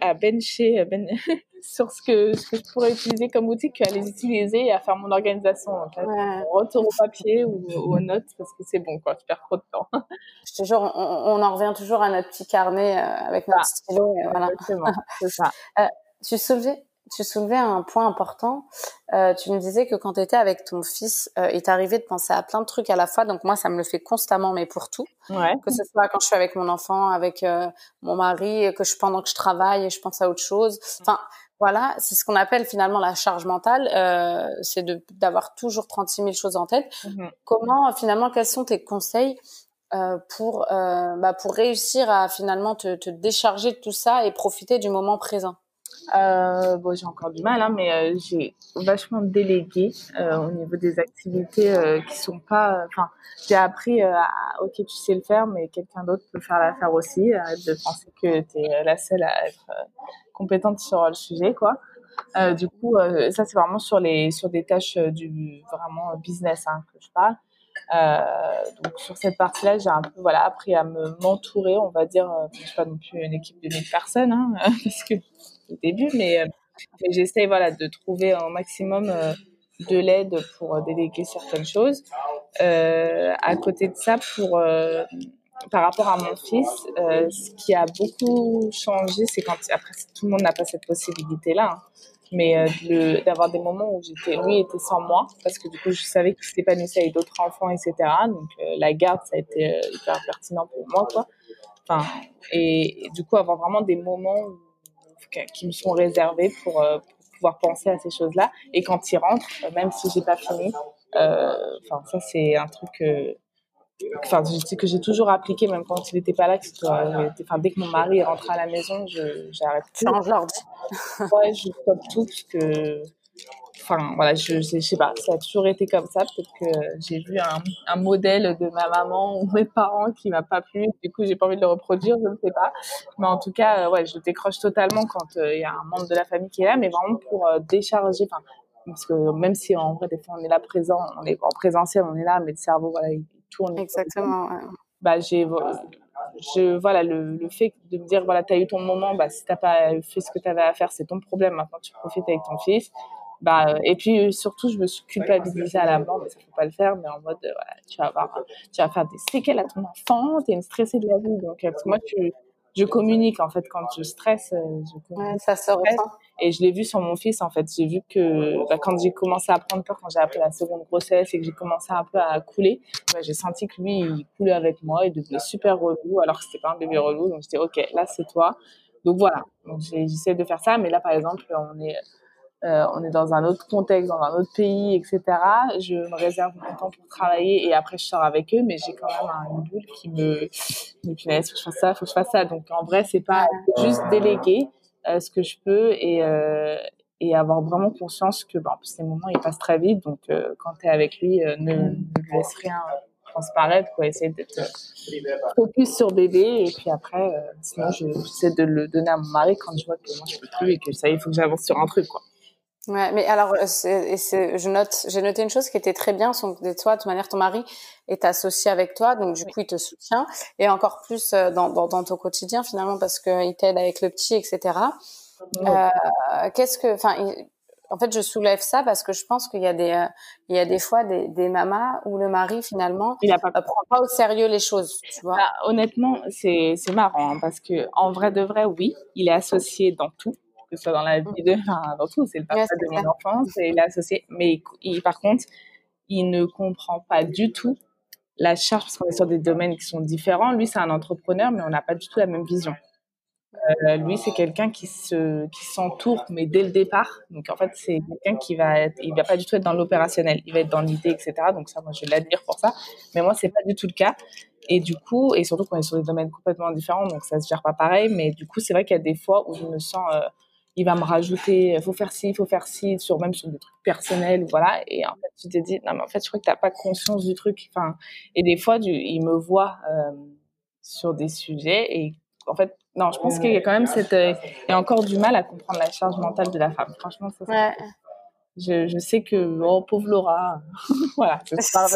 [SPEAKER 2] à, bencher ben, sur ce que, ce que je pourrais utiliser comme outil qu'à les utiliser et à faire mon organisation. En fait. Ouais. Retour au papier ou, aux notes parce que c'est bon, quoi. Je perds trop de temps.
[SPEAKER 1] Je te jure, on, on en revient toujours à notre petit carnet euh, avec notre ah, stylo. Et voilà.
[SPEAKER 2] Exactement, c'est ça.
[SPEAKER 1] euh, tu soulevais tu soulevais un point important. Euh, tu me disais que quand tu étais avec ton fils, euh, il t'arrivait de penser à plein de trucs à la fois. Donc moi, ça me le fait constamment, mais pour tout.
[SPEAKER 2] Ouais.
[SPEAKER 1] Que ce soit quand je suis avec mon enfant, avec euh, mon mari, que je pendant que je travaille, je pense à autre chose. Enfin, Voilà, c'est ce qu'on appelle finalement la charge mentale, euh, c'est d'avoir toujours 36 000 choses en tête. Mmh Comment finalement, quels sont tes conseils euh, pour euh, bah, pour réussir à finalement te, te, décharger de tout ça et profiter du moment présent?
[SPEAKER 2] Euh, bon, j'ai encore du mal, hein, mais euh, j'ai vachement délégué euh, au niveau des activités qui sont pas. Enfin, j'ai appris à, ok, tu sais le faire, mais quelqu'un d'autre peut faire l'affaire aussi. Arrête de penser que tu es la seule à être compétente sur le sujet, quoi. du coup, ça c'est vraiment sur les sur des tâches du vraiment business hein, que je parle. donc sur cette partie-là, j'ai un peu voilà appris à me m'entourer, on va dire. je suis pas non plus une équipe de 1000 personnes, hein, parce que au début, mais, euh, mais j'essaie voilà, de trouver un maximum euh, de l'aide pour euh, déléguer certaines choses. Euh, à côté de ça, pour, euh, par rapport à mon fils, euh, ce qui a beaucoup changé, c'est quand, après, tout le monde n'a pas cette possibilité-là, hein, mais d'avoir des moments où j'étais, lui était sans moi, parce que du coup, je savais qu'il s'épanouissait avec d'autres enfants, etc. Donc, la garde, ça a été hyper pertinent pour moi, quoi. Enfin, et, et, du coup, avoir vraiment des moments où qui me sont réservés pour, euh, pour pouvoir penser à ces choses-là. Et quand il rentre, euh, même si j'ai pas fini, euh, enfin ça c'est un truc que enfin que j'ai toujours appliqué même quand il n'était pas là que enfin dès que mon mari rentre à la maison je j'arrête
[SPEAKER 1] tout change l'ordi
[SPEAKER 2] ouais je stoppe tout parce que enfin voilà, je, je, sais pas, ça a toujours été comme ça. Peut-être que j'ai vu un, un, modèle de ma maman ou mes parents qui m'a pas plu. Du coup, j'ai pas envie de le reproduire, je ne sais pas. Mais en tout cas, euh, ouais, je décroche totalement quand euh, il y a un membre de la famille qui est là, mais vraiment pour euh, décharger. Enfin, parce que même si en vrai des fois on est là présent, on est en présentiel, on est là, mais le cerveau voilà, il tourne.
[SPEAKER 1] Exactement.
[SPEAKER 2] Bah j'ai je voilà le, le, fait de me dire voilà tu as eu ton moment bah si t'as pas fait ce que tu avais à faire c'est ton problème maintenant tu profites avec ton fils bah, et puis surtout, je me suis culpabilisée à la mort, mais ça faut pas le faire, mais en mode, euh, voilà, tu vas avoir, tu vas faire des séquelles à ton enfant, tu es une stressée de la vie. Donc, euh, moi, tu, je communique, en fait, quand je stresse, euh, je communique.
[SPEAKER 1] Ouais, ça se ressent.
[SPEAKER 2] Et je l'ai vu sur mon fils, en fait. J'ai vu que, bah, quand j'ai commencé à prendre peur, quand j'ai appris la seconde grossesse et que j'ai commencé un peu à couler, bah, j'ai senti que lui, il coulait avec moi, il devenait super relou, alors que c'était pas un bébé relou. Donc, j'étais, OK, là, c'est toi. Donc, voilà. Donc, j'essaie de faire ça. Mais là, par exemple, on est, euh, on est dans un autre contexte, dans un autre pays, etc. Je me réserve mon temps pour travailler et après je sors avec eux, mais j'ai quand même une boule qui me, me punaise, faut que je fasse ça, faut que je fasse ça. Donc en vrai, c'est pas juste déléguer euh, ce que je peux et euh, et avoir vraiment conscience que bon, ces moments ils passent très vite. Donc euh, quand tu es avec lui, euh, ne, laisse rien transparaître, quoi. Essayer d'être focus sur bébé et puis après, sinon j'essaie de le donner à mon mari quand je vois que moi je peux plus et que ça, il faut que j'avance sur un truc, quoi.
[SPEAKER 1] Ouais, mais alors, euh, c'est, je note, j'ai noté une chose qui était très bien, son, de toi, de toute manière, ton mari est associé avec toi, donc du coup, il te soutient, et encore plus euh, dans, dans, dans ton quotidien finalement, parce qu'il t'aide avec le petit, etc. Euh, qu'est-ce que, enfin, en fait, je soulève ça parce que je pense qu'il y a des, il y a des fois des, des mamas où le mari finalement
[SPEAKER 2] il a pas...
[SPEAKER 1] prend pas au sérieux les choses, tu vois.
[SPEAKER 2] Bah, honnêtement, c'est, c'est marrant hein, parce que en vrai de vrai, oui, il est associé dans tout que ce soit dans la vie de, enfin, dans tout, c'est le papa de mon enfance et il est associé. Mais il, par contre, il ne comprend pas du tout la charge parce qu'on est sur des domaines qui sont différents. Lui, c'est un entrepreneur, mais on n'a pas du tout la même vision. Euh, lui, c'est quelqu'un qui se, qui s'entoure, mais dès le départ. Donc, en fait, c'est quelqu'un qui va être, il va pas du tout être dans l'opérationnel. Il va être dans l'idée, etc. Donc, ça, moi, je l'admire pour ça. Mais moi, c'est pas du tout le cas. Et du coup, et surtout qu'on est sur des domaines complètement différents, donc ça se gère pas pareil. Mais du coup, c'est vrai qu'il y a des fois où je me sens, euh, il va me rajouter, faut faire ci, faut faire ci, sur même sur des trucs personnels, voilà. Et en fait, tu te dis, non, mais en fait, je crois que t'as pas conscience du truc. Enfin, et des fois, du, il me voit euh, sur des sujets et en fait, non, je pense qu'il y a quand même cette, euh, il y a encore du mal à comprendre la charge mentale de la femme. Franchement, ça. Ouais. Je, je, sais que oh pauvre Laura, voilà, je parle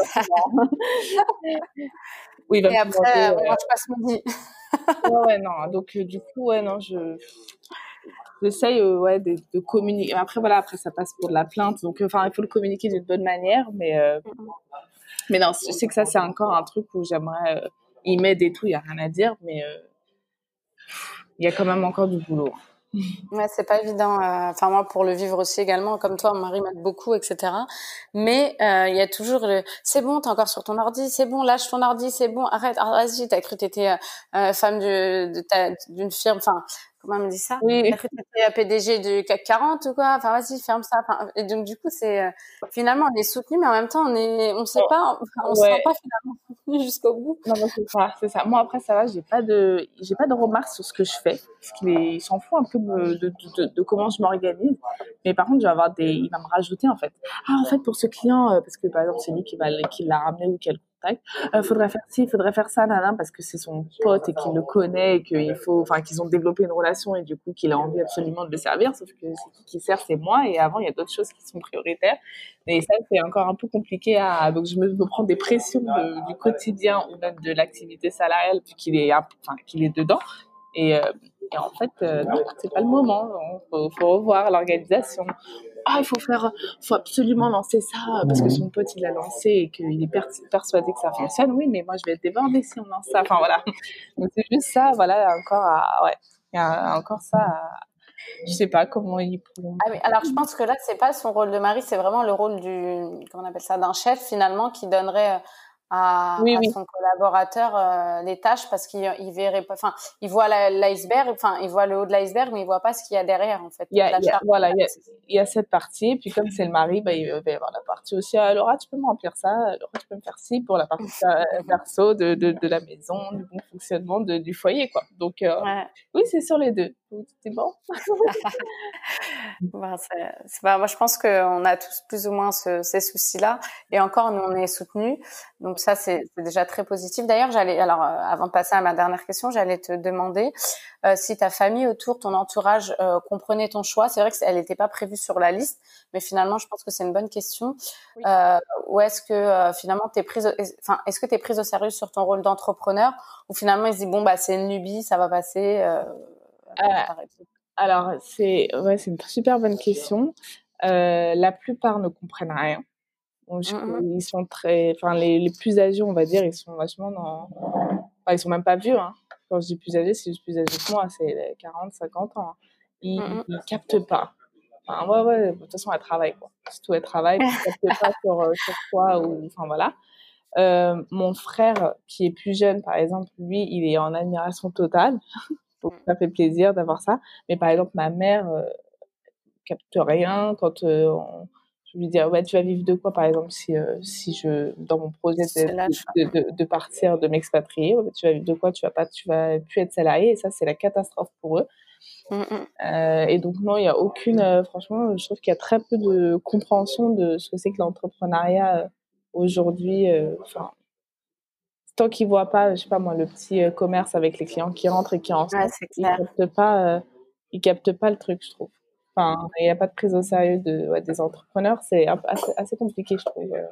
[SPEAKER 1] oui, il va et après, euh... je passe midi.
[SPEAKER 2] ouais, ouais, non. Donc euh, du coup, ouais, non, je j'essaye euh, ouais de, communiquer après voilà après ça passe pour de la plainte donc euh, enfin il faut le communiquer d'une bonne manière mais euh, mais non je sais que ça c'est encore un truc où j'aimerais y m'aide et tout il y a rien à dire mais il y a quand même encore du boulot
[SPEAKER 1] Ouais, c'est pas évident. Enfin moi, pour le vivre aussi également, comme toi, mon mari m'aide beaucoup, etc. Mais il y a toujours le. C'est bon, t'es encore sur ton ordi. C'est bon, lâche ton ordi. C'est bon, arrête. Ah, vas-y, t'as cru t'étais euh, femme d'une firme. Enfin, comment on me dit ça? Oui. T'as PDG du CAC 40 ou quoi? Enfin, vas-y, ferme ça. Enfin, et donc, du coup, c'est, euh, finalement, on est soutenu, mais en même temps, on est, on sait pas, on, se sent pas finalement soutenu jusqu'au bout.
[SPEAKER 2] Non, non c'est ça, c'est ça. Moi, après, ça va, j'ai pas de, j'ai pas de remarques sur ce que je fais. Parce qu'il s'en fout un peu de, de, de, de comment je m'organise. Mais par contre, je vais avoir des, il va me rajouter, en fait. Ah, en fait, pour ce client, euh, parce que par exemple, c'est lui qui va, qui l'a ramené ou quel euh, faudrait faire ci, faudrait faire ça, nana, parce que c'est son pote et qu'il le connaît et qu'il faut, enfin, qu'ils ont développé une relation et du coup qu'il a envie absolument de le servir. Sauf que c'est qui sert, c'est moi. Et avant, il y a d'autres choses qui sont prioritaires. Mais ça, c'est encore un peu compliqué à, donc je me, prends des pressions du quotidien ou même de l'activité salariale puis qu'il est, enfin, qu'il est dedans. Et, euh, et en fait, euh, non, c'est pas le moment. Il faut, faut, revoir l'organisation ah il faut faire faut absolument lancer ça parce que son pote il a lancé et qu'il est persuadé que ça fonctionne. Oui mais moi je vais être débordée si on lance ça. Enfin voilà. Donc c'est juste ça voilà encore à, ouais. Il y a encore ça à, je sais pas comment ils pourront.
[SPEAKER 1] Ah alors je pense que là c'est pas son rôle de mari, c'est vraiment le rôle du comment on appelle ça d'un chef finalement qui donnerait à, son collaborateur euh, les tâches parce qu'il il verrait pas enfin il voit l'iceberg enfin il voit le haut de l'iceberg mais il voit pas ce qu'il y a derrière en fait.
[SPEAKER 2] Il y a, voilà il y, a, cette partie puis comme c'est le mari bah, il va y avoir la partie aussi ah, Laura tu peux me remplir ça Laura tu peux me faire ci pour la partie perso de, de, de, la maison du bon fonctionnement de, du foyer quoi. Donc euh, oui c'est sur les deux c'est bon
[SPEAKER 1] bah, moi je pense qu'on a tous plus ou moins ces soucis là et encore nous on est soutenus donc ça, c'est déjà très positif. D'ailleurs, j'allais, alors, euh, avant de passer à ma dernière question, j'allais te demander euh, si ta famille autour, ton entourage euh, comprenait ton choix. C'est vrai qu'elle n'était pas prévue sur la liste, mais finalement, je pense que c'est une bonne question. Euh, ou est-ce que finalement, t'es prise, enfin, est-ce que t'es prise au sérieux sur ton rôle d'entrepreneur, ou finalement, ils se disent bon bah c'est une lubie, ça va passer.
[SPEAKER 2] Alors c'est ouais, une super bonne question. la plupart ne comprennent rien. Mmh, mmh. Ils sont très, enfin les, les, plus âgés, on va dire, ils sont vachement dans, enfin, ils sont même pas vieux. Hein. Quand je dis plus âgés, c'est juste plus âgés que moi, c'est 40, 50 ans. Ils, mmh, ils captent pas. Enfin, ouais, ouais, de toute façon, elle travaille, quoi. Surtout, elle travaille, ils captent pas sur, euh, sur quoi, ou, enfin, voilà. Euh, mon frère, qui est plus jeune, par exemple, lui, il est en admiration totale. Donc, ça fait plaisir d'avoir ça. Mais par exemple, ma mère euh, capte rien quand euh, on, je lui dis ouais tu vas vivre de quoi par exemple si euh, si je dans mon projet de, de, de, partir de m'expatrier tu vas vivre de quoi tu vas pas tu vas plus être salarié et ça c'est la catastrophe pour eux mmh, mmh. Euh, et donc non il y a aucune euh, franchement je trouve qu'il y a très peu de compréhension de ce que c'est que l'entrepreneuriat aujourd'hui enfin tant qu'ils voient pas je sais pas moi le petit commerce avec les clients qui rentrent et qui en ouais, ils captent pas ils captent pas le truc je trouve Enfin, il n'y a pas de prise au sérieux de, ouais, des entrepreneurs. C'est assez, assez, compliqué, je trouve. Euh.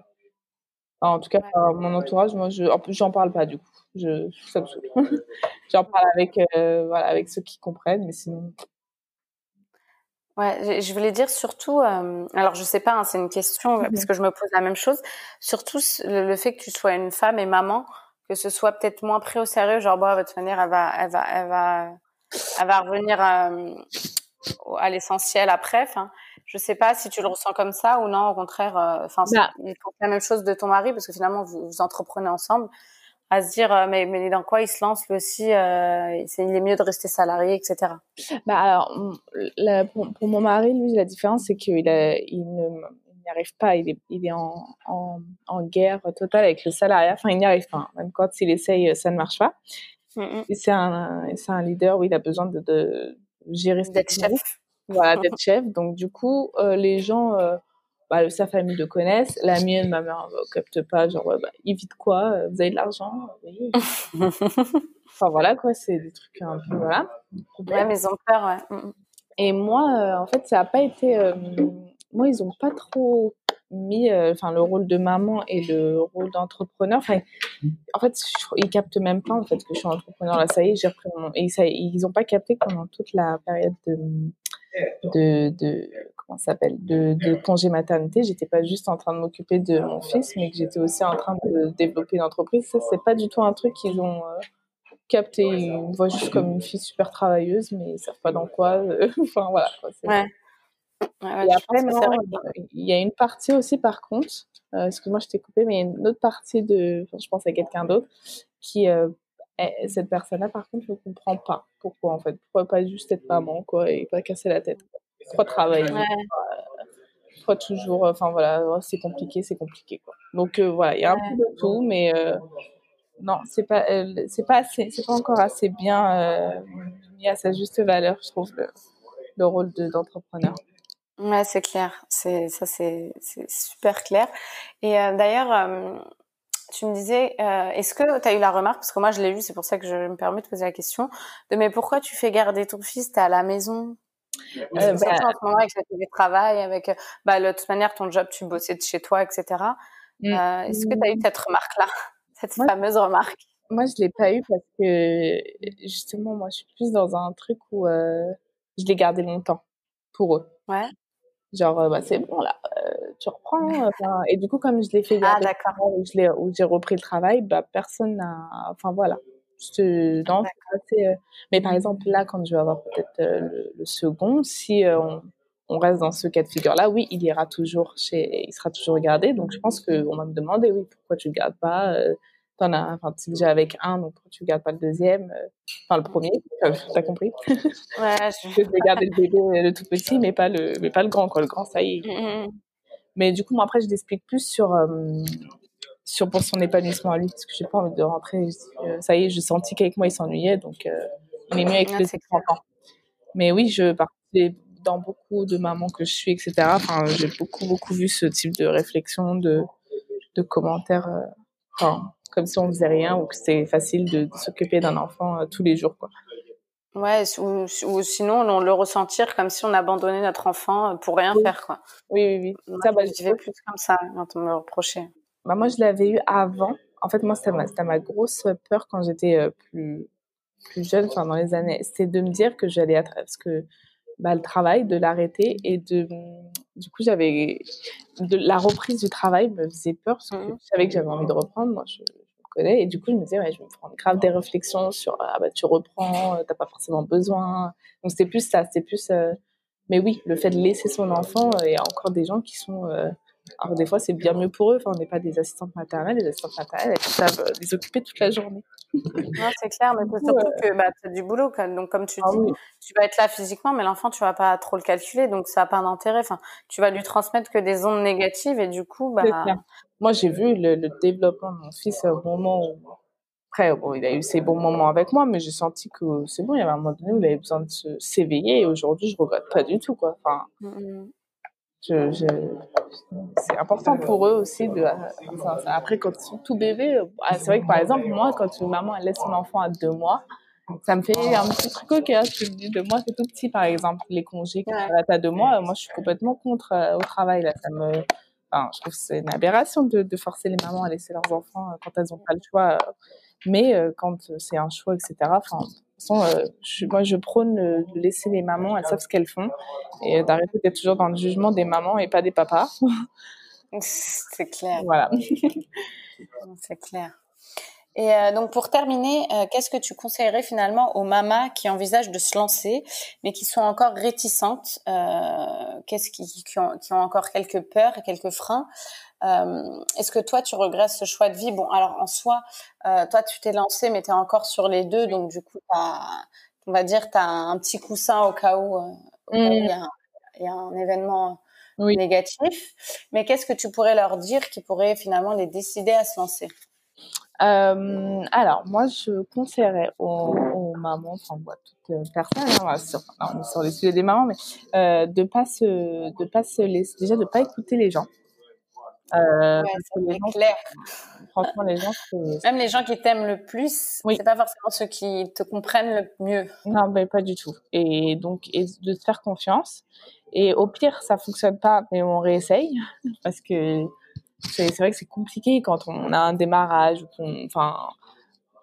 [SPEAKER 2] en tout cas, mon entourage, moi, je, en plus, j'en parle pas du coup. Je, ça me saoule. j'en parle avec, euh, voilà, avec ceux qui comprennent, mais sinon.
[SPEAKER 1] Ouais, je voulais dire surtout, euh, alors je sais pas, hein, c'est une question parce que je me pose la même chose. Surtout le, fait que tu sois une femme et maman, que ce soit peut-être moins pris au sérieux, genre bon, de toute manière, elle va, elle va, elle va, elle va revenir à l'essentiel après. Enfin, je sais pas si tu le ressens comme ça ou non, au contraire. Euh, enfin, bah. il faut la même chose de ton mari parce que finalement vous, vous entreprenez ensemble à se dire euh, mais, mais dans quoi il se lance lui aussi euh, c'est il est mieux de rester salarié etc
[SPEAKER 2] bah alors pour, mon mari lui la différence c'est qu'il a il ne n'y arrive pas il est il est en, en, en, guerre totale avec le salariat enfin il n'y arrive pas même quand il essaye ça ne marche pas mm c'est un c'est un leader où il a besoin de, de gérer
[SPEAKER 1] d'être chef.
[SPEAKER 2] Voilà, d'être chef. Donc du coup, euh, les gens, euh, bah, sa famille le connaissent. La mienne, ma mère ne capte pas. Genre, bah, il vit de quoi euh, Vous avez de l'argent Oui. enfin voilà quoi, c'est des trucs un peu voilà.
[SPEAKER 1] Ouais, mais ils ont peur. Ouais.
[SPEAKER 2] Et moi, en fait, ça n'a pas été. Moi, ils ont pas trop mis euh, enfin le rôle de maman et le rôle d'entrepreneur. Enfin en fait ils captent même pas en fait que je suis entrepreneur. Là ça y est j'ai repris mon et ça, ils ont pas capté pendant toute la période de de, de comment s'appelle de, de congé maternité j'étais pas juste en train de m'occuper de mon fils mais que j'étais aussi en train de développer une entreprise. Ça c'est pas du tout un truc qu'ils ont euh, capté. Ils me voient juste comme une fille super travailleuse mais ils savent pas dans quoi euh, enfin voilà quoi,
[SPEAKER 1] ouais
[SPEAKER 2] et après, il y a une partie aussi, par contre, euh, excuse-moi, je t'ai coupé, mais il y a une autre partie de, je pense à quelqu'un d'autre, qui, euh, Et cette personne-là, par contre, je ne comprends pas pourquoi, en fait. Pourquoi pas juste être maman, quoi, et pas casser la tête. Pourquoi travailler Pourquoi toujours... Enfin, voilà, oh, c'est compliqué, c'est compliqué, quoi. Donc, euh, voilà, il y a un peu de tout, mais euh, non, c'est pas, euh, c'est pas assez, c'est pas encore assez bien mis à sa juste valeur, je trouve, le, le rôle d'entrepreneur.
[SPEAKER 1] Ouais, c'est clair. C'est, ça, c'est, super clair. Et d'ailleurs, tu me disais, euh, est-ce que tu as eu la remarque, parce que moi je l'ai vu, c'est pour ça que je me permets de poser la question, de mais pourquoi tu fais garder ton fils, t'es à la maison? Euh, bah, en ce moment avec le travail, avec euh, bah, de toute manière ton job, tu bossais de chez toi, etc. Mm. Euh, est-ce que tu as eu cette remarque-là, cette fameuse remarque?
[SPEAKER 2] Moi je l'ai pas eu parce que justement moi je suis plus dans un truc où je l'ai gardé longtemps pour eux.
[SPEAKER 1] Ouais.
[SPEAKER 2] Genre, bah, c'est bon, là, tu reprends. et du coup, comme je l'ai fait
[SPEAKER 1] ah, d'accord.
[SPEAKER 2] où, j'ai repris le travail, bah, personne n'a. Enfin, voilà. Je non, assez, mais par exemple, là, quand je vais avoir peut-être le, second, si on, on, reste dans ce cas de figure-là, oui, il ira toujours chez. Il sera toujours gardé. Donc, je pense qu'on va me demander, oui, pourquoi tu ne le gardes pas t'en as, enfin, es déjà avec un, donc tu gardes pas le deuxième, euh, enfin le premier, t'as compris.
[SPEAKER 1] Ouais, je...
[SPEAKER 2] vais garder le bébé, euh, le tout petit, mais pas le, mais pas le grand, quoi. Le grand, ça y est. Mais du coup, moi après, je l'explique plus sur, euh, sur pour son épanouissement à lui, parce que j'ai pas envie de rentrer. ça y est, je sentis qu'avec moi, il s'ennuyait, donc il est mieux avec les enfants. Mais oui, je participais dans beaucoup de mamans que je suis, etc. Enfin, j'ai beaucoup, beaucoup vu ce type de réflexion, de, de commentaires. Enfin, comme si on faisait rien ou que c'est facile de, s'occuper d'un enfant euh, tous les jours, quoi.
[SPEAKER 1] Ouais, ou, ou, sinon on le ressentir comme si on abandonnait notre enfant euh, pour rien faire, quoi.
[SPEAKER 2] Oui, oui, oui.
[SPEAKER 1] Moi, ça, bah, je vivais plus comme ça quand on me reprochait.
[SPEAKER 2] Bah, moi, je l'avais eu avant. En fait, moi, c'était ma, ma, grosse peur quand j'étais euh, plus, plus jeune, enfin, dans les années. C'était de me dire que j'allais être, parce que, bah, le travail, de l'arrêter et de, du coup, j'avais, de la reprise du travail me faisait peur parce que mmh. je savais que j'avais envie de reprendre. Moi, je, connais. Et du coup, je me disais, ouais, je vais me prendre grave des réflexions sur, ah bah, tu reprends, euh, t'as pas forcément besoin. Donc, c'était plus ça, c'était plus. Euh, mais oui, le fait de laisser son enfant, euh, il y a encore des gens qui sont. Alors, des fois, c'est bien mieux pour eux. Enfin, on n'est pas des assistantes maternelles. Les assistantes maternelles, elles savent les occuper toute la journée.
[SPEAKER 1] Non, c'est clair, mais c'est surtout que bah, tu as du boulot. Donc, comme tu ah dis, tu vas être là physiquement, mais l'enfant, tu vas pas trop le calculer. Donc, ça n'a pas d'intérêt. Enfin, tu vas lui transmettre que des ondes négatives. Et du coup, bah,
[SPEAKER 2] moi, j'ai vu le, le, développement de mon fils au moment où, après, bon, il a eu ses bons moments avec moi, mais j'ai senti que c'est bon, il y avait un moment donné où il avait besoin de s'éveiller, et aujourd'hui, je regrette pas du tout, quoi. Enfin, mm-hmm. Je, je, c'est important pour eux aussi de, après, quand ils sont tout bébés, ah, c'est vrai que par exemple, moi, quand une maman elle laisse son enfant à deux mois, ça me fait un petit truc ok hein, tu me dis deux mois c'est tout petit par exemple les congés quand ouais. à deux mois moi je suis complètement contre euh, au travail là ça me je trouve que c'est une aberration de, de, forcer les mamans à laisser leurs enfants euh, quand elles n'ont pas le choix. Euh. Mais euh, quand c'est un choix, etc. Enfin, façon, je, moi, je prône de laisser les mamans, elles savent ce qu'elles font, et d'arrêter d'être toujours dans le jugement des mamans et pas des papas.
[SPEAKER 1] C'est clair.
[SPEAKER 2] Voilà.
[SPEAKER 1] c'est clair. Et euh, donc pour terminer, euh, qu'est-ce que tu conseillerais finalement aux mamas qui envisagent de se lancer, mais qui sont encore réticentes, euh, qu'est-ce qui, qui, ont, qui, ont, encore quelques peurs et quelques freins euh, Est-ce que toi tu regrettes ce choix de vie? Bon, alors en soi, euh, toi tu t'es lancé, mais tu es encore sur les deux, donc du coup, on va dire, tu as un petit coussin au cas où, mmh. il, y a un, il, y a un, événement oui. négatif. Mais qu'est-ce que tu pourrais leur dire qui pourrait finalement les décider à se lancer?
[SPEAKER 2] Euh, alors, moi, je conseillerais aux, mamans, enfin, moi, toute euh, personne, hein, sur, non, sur les sujets des mamans, mais euh, de pas se, de pas se laisser, déjà de pas écouter les gens.
[SPEAKER 1] Euh, ouais, clair.
[SPEAKER 2] Franchement, les gens,
[SPEAKER 1] même les gens qui t'aiment le plus, oui. c'est pas forcément ceux qui te comprennent le mieux.
[SPEAKER 2] Non, mais pas du tout. Et donc, et de se faire confiance. Et au pire, ça fonctionne pas, mais on réessaye parce que c'est vrai que c'est compliqué quand on a un démarrage, enfin,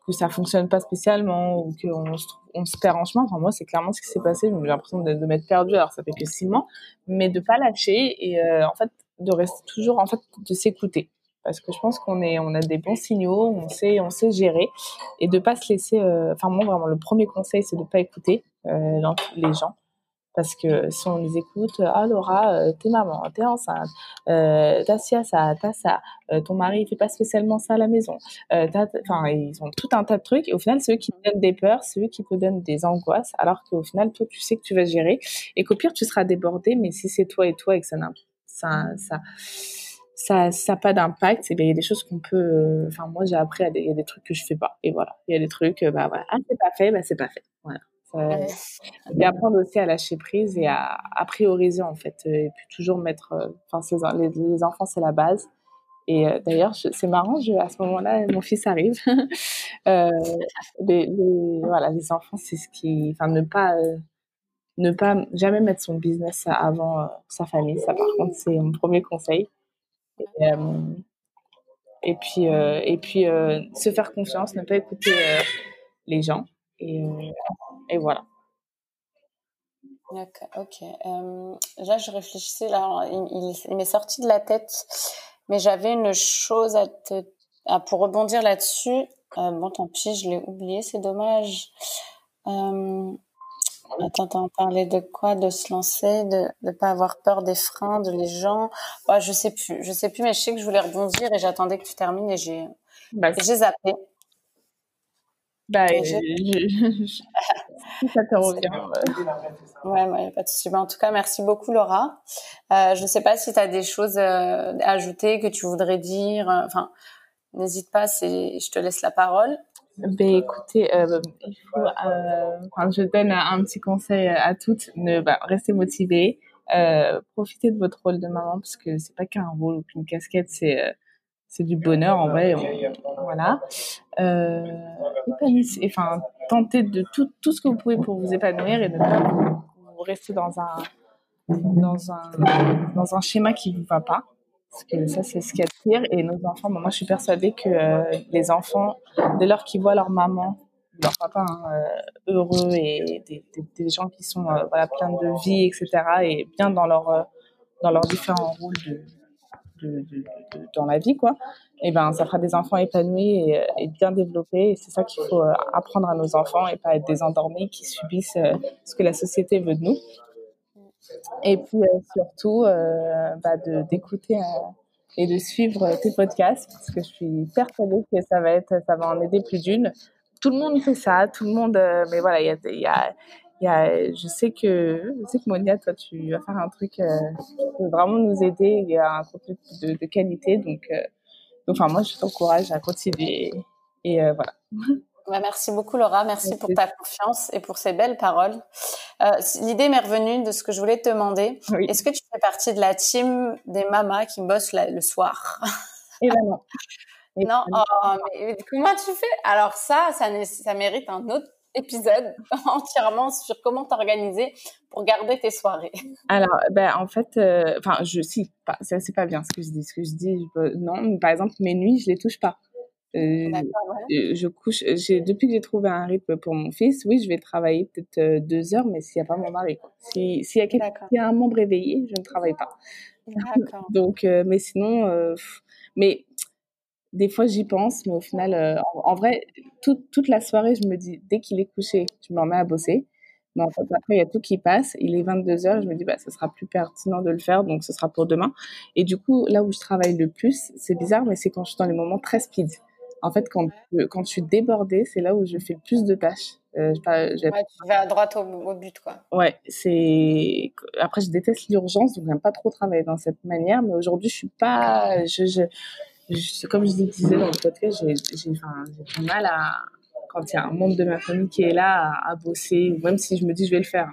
[SPEAKER 2] que ça fonctionne pas spécialement ou qu'on se, perd en chemin. Enfin, moi, c'est clairement ce qui s'est passé. J'ai l'impression de, de m'être perdu. Alors, ça fait que six mois, mais de pas lâcher et euh, en fait de rester toujours, en fait, de s'écouter. Parce que je pense qu'on on a des bons signaux, on sait, on sait gérer et de pas se laisser. Euh, enfin, moi, vraiment, le premier conseil, c'est de pas écouter euh, les gens Parce que si on les écoute, ah Laura, euh, t'es maman, t'es enceinte, euh, t'as ci, ça, t'as ça, euh, ton mari il fait pas spécialement ça à la maison. Euh, enfin, ils ont tout un tas de trucs. Et au final, c'est eux qui te donnent des peurs, c'est eux qui te donnent des angoisses, alors qu'au final, toi, tu sais que tu vas gérer et qu'au pire, tu seras débordé. Mais si c'est toi et toi et que ça n'a ça, ça ça ça pas d'impact bien il y a des choses qu'on peut enfin moi j'ai appris il y a des trucs que je fais pas et voilà il y a des trucs bah voilà ah c'est pas fait bah c'est pas fait voilà et apprendre aussi à lâcher prise et à, à prioriser en fait et puis toujours mettre euh, enfin les, les, enfants c'est la base. Et euh, d'ailleurs c'est marrant je, à ce moment-là mon fils arrive. Euh, les, les, voilà les enfants c'est ce qui enfin ne pas ne pas jamais mettre son business avant sa famille ça par contre c'est mon premier conseil. Et, euh, et puis, euh, et puis euh, se faire confiance, ne pas écouter les gens. Et, et voilà.
[SPEAKER 1] D'accord, ok. là, je réfléchissais, là, il, m'est sorti de la tête, mais j'avais une chose à te, à, pour rebondir là-dessus. bon, tant pis, je l'ai oublié, c'est dommage. Attends, on parlait de quoi? De se lancer, de ne pas avoir peur des freins, de les gens? Ouais, je sais plus, je sais plus, mais je sais que je voulais rebondir et j'attendais que tu termines et j'ai bah, zappé.
[SPEAKER 2] Bah, je... ça te revient.
[SPEAKER 1] Ouais, ouais, pas de souci. Bah, en tout cas, merci beaucoup, Laura. Euh, je ne sais pas si tu as des choses euh, à ajouter que tu voudrais dire. Enfin, n'hésite pas, je te laisse la parole.
[SPEAKER 2] Ben écoutez, euh, il faut, euh, enfin, je donne un petit conseil à toutes, ne, bah, restez motivés, euh, profitez de votre rôle de maman parce que c'est pas qu'un rôle ou qu'une casquette, c'est euh, c'est du bonheur en vrai, voilà. Euh, enfin tentez de tout tout ce que vous pouvez pour vous épanouir et ne pas vous, rester dans un dans un dans un schéma qui vous va pas. Parce que ça, c'est ce qui attire. Et nos enfants, moi, je suis persuadée que euh, les enfants, dès lors qu'ils voient leur maman, leur papa hein, euh, heureux et des, gens qui sont euh, voilà, pleins de vie, etc., et bien dans, leur, dans leurs différents rôles de, dans la vie, quoi, et ben, ça fera des enfants épanouis et, et bien développés. Et c'est ça qu'il faut apprendre à nos enfants et pas être des endormis qui subissent ce que la société veut de nous. Et puis euh, surtout, euh, bah, d'écouter euh, et de suivre tes podcasts parce que je suis persuadée que ça va être, ça va en aider plus d'une. Tout le monde fait ça, tout le monde, mais voilà, il y a, y a y a, je sais que, je sais que Monia, toi, tu vas faire un truc qui peut vraiment nous aider. Il y a un contenu de, de qualité, donc, donc, enfin, moi, je t'encourage à continuer. Et voilà.
[SPEAKER 1] Bah, merci beaucoup Laura, merci pour ta confiance et pour ces belles paroles. Euh, L'idée m'est revenue de ce que je voulais te demander. Est-ce que tu fais partie de la team des mamas qui bossent le soir?
[SPEAKER 2] Et ben non.
[SPEAKER 1] non, oh, mais comment tu fais? Alors ça, ça, ça mérite un autre épisode entièrement sur comment t'organiser pour garder tes soirées.
[SPEAKER 2] Alors, ben, en fait, euh, enfin, je, si, c'est pas bien ce que je dis. Ce que je dis, non, par exemple, mes nuits, je les touche pas. Euh, je couche, depuis que j'ai trouvé un rythme pour mon fils, oui, je vais travailler peut-être euh, deux heures, mais s'il n'y a pas mon mari, Si, s'il y a quelqu'un, un membre éveillé, je ne travaille pas. Donc, euh, mais sinon, mais des fois j'y pense, mais au final, en, vrai, toute la soirée, je me dis, dès qu'il est couché, je m'en mets à bosser. Mais en fait, après, il y a tout qui passe. Il est 22 heures. Je me dis, bah, ce sera plus pertinent de le faire. Donc, ce sera pour demain. Et du coup, là où je travaille le plus, c'est bizarre, mais c'est quand je suis dans les moments très speed. En fait, quand, quand je suis débordée, c'est là où je fais le plus de tâches.
[SPEAKER 1] Euh, tu vas à droite au, but, quoi.
[SPEAKER 2] Ouais, c'est. Après, je déteste l'urgence, donc j'aime pas trop travailler dans cette manière. Mais aujourd'hui, je suis pas. Je, je, comme je disais dans le podcast, j'ai du mal à. Quand il y a un membre de ma famille qui est là à, bosser, ou même si je me dis je vais le faire.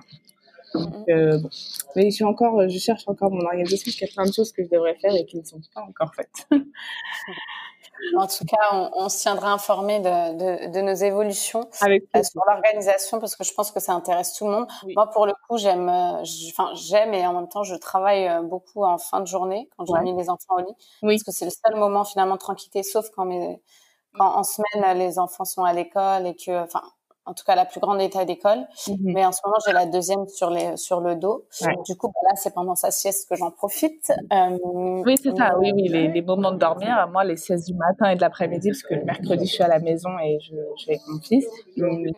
[SPEAKER 2] Donc, mhm. euh, bon. Mais je suis encore, je cherche encore mon organisation, parce qu'il y a plein de choses que je devrais faire et qui ne sont pas encore faites.
[SPEAKER 1] En tout cas, on, on se tiendra informé de, de, de nos évolutions euh, sur l'organisation parce que je pense que ça intéresse tout le monde. Moi, pour le coup, j'aime, euh, enfin, j'aime et en même temps, je travaille euh, beaucoup en fin de journée quand j'ai mis les enfants au lit parce que c'est le seul moment finalement de tranquillité, sauf quand mes, quand en semaine les enfants sont à l'école et que, enfin, en tout cas la plus grande état d'école. Mhm. Mais en ce moment, j'ai la deuxième sur, les, sur le dos. Du coup, bah là, c'est pendant sa sieste que j'en profite.
[SPEAKER 2] Euh, oui, c'est ça. Oui, oui, les, les, moments de dormir. Moi, les siestes du matin et de l'après-midi, parce que le mercredi, je suis à la maison et je, je vais avec mon fils. Les,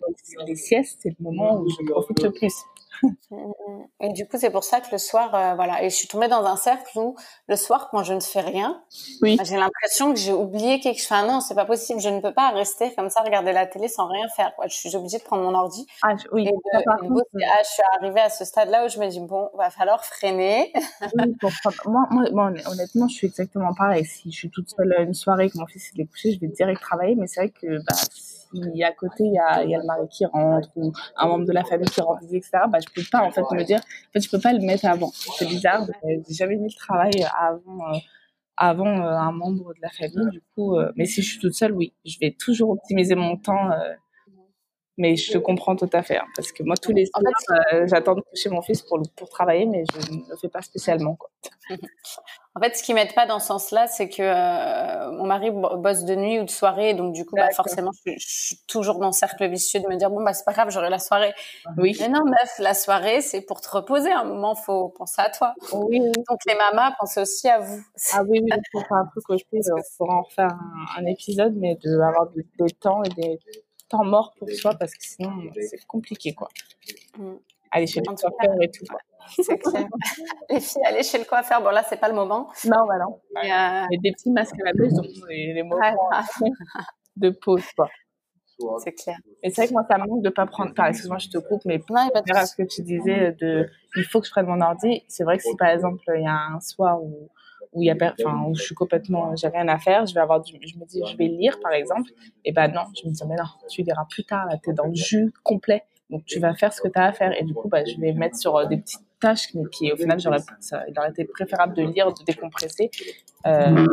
[SPEAKER 2] les siestes, c'est le moment où je profite le plus.
[SPEAKER 1] Et du coup, c'est pour ça que le soir, euh, voilà. Et je suis tombée dans un cercle où le soir, quand je ne fais rien, oui. j'ai l'impression que j'ai oublié quelque chose. Enfin, non, c'est pas possible. Je ne peux pas rester comme ça, regarder la télé sans rien faire. Je suis obligée de prendre mon ordi.
[SPEAKER 2] Ah, oui. Et
[SPEAKER 1] de, ah, je suis arrivée à ce stade-là où je me dis, bon, va falloir freiner.
[SPEAKER 2] moi, moi, honnêtement, je suis exactement pareil. Si je suis toute seule une soirée, que mon fils est couché, je vais direct travailler. Mais c'est vrai que, bah, si à côté il y a, y a, le mari qui rentre ou un membre de la famille qui rentre, etc., bah, je peux pas en fait me dire, en fait, je peux pas le mettre avant. C'est bizarre, j'ai jamais mis le travail avant, euh, avant euh, un membre de la famille, du coup, euh, mais si je suis toute seule, oui, je vais toujours optimiser mon temps. mais je te comprends tout à fait, hein, parce que moi, tous les soirs, j'attends de coucher mon fils pour, pour travailler, mais je ne le fais pas spécialement. Quoi.
[SPEAKER 1] En fait, ce qui m'aide pas dans ce sens-là, c'est que euh, mon mari bosse de nuit ou de soirée, donc du coup, bah, forcément, je, suis toujours dans le cercle vicieux de me dire bon bah c'est pas grave, j'aurai la soirée. Oui. Mais non, meuf, la soirée, c'est pour te reposer. À un moment, faut penser à toi. Oui. Donc les mamas, pensez aussi à vous.
[SPEAKER 2] Ah oui, oui, faut faire un truc aussi. On pourra en faire un, épisode, mais de avoir des, temps et des temps morts pour soi, parce que sinon, c'est compliqué, quoi. Mm. Aller chez le coiffeur et tout.
[SPEAKER 1] C'est clair. les filles, aller chez le coiffeur, bon là, c'est pas le moment.
[SPEAKER 2] Non, voilà. Il y a des petits masques à la bouche, donc les, les moments de pause, quoi.
[SPEAKER 1] C'est clair.
[SPEAKER 2] Et c'est vrai que moi, ça me manque de pas prendre. Enfin, excuse-moi, je te coupe, mais pour à ce que tu disais de il faut que je prenne mon ordi. C'est vrai que si par exemple, il y a un soir où où y a enfin où je suis complètement j'ai rien à faire je vais avoir je me dis je vais lire par exemple et ben non je me dis mais non tu liras plus tard t'es dans le jus complet donc tu vas faire ce que tu as à faire et du coup bah, je vais mettre sur euh, des petites tâches mais qui au final j'aurais ça, il aurait été préférable de lire de décompresser euh,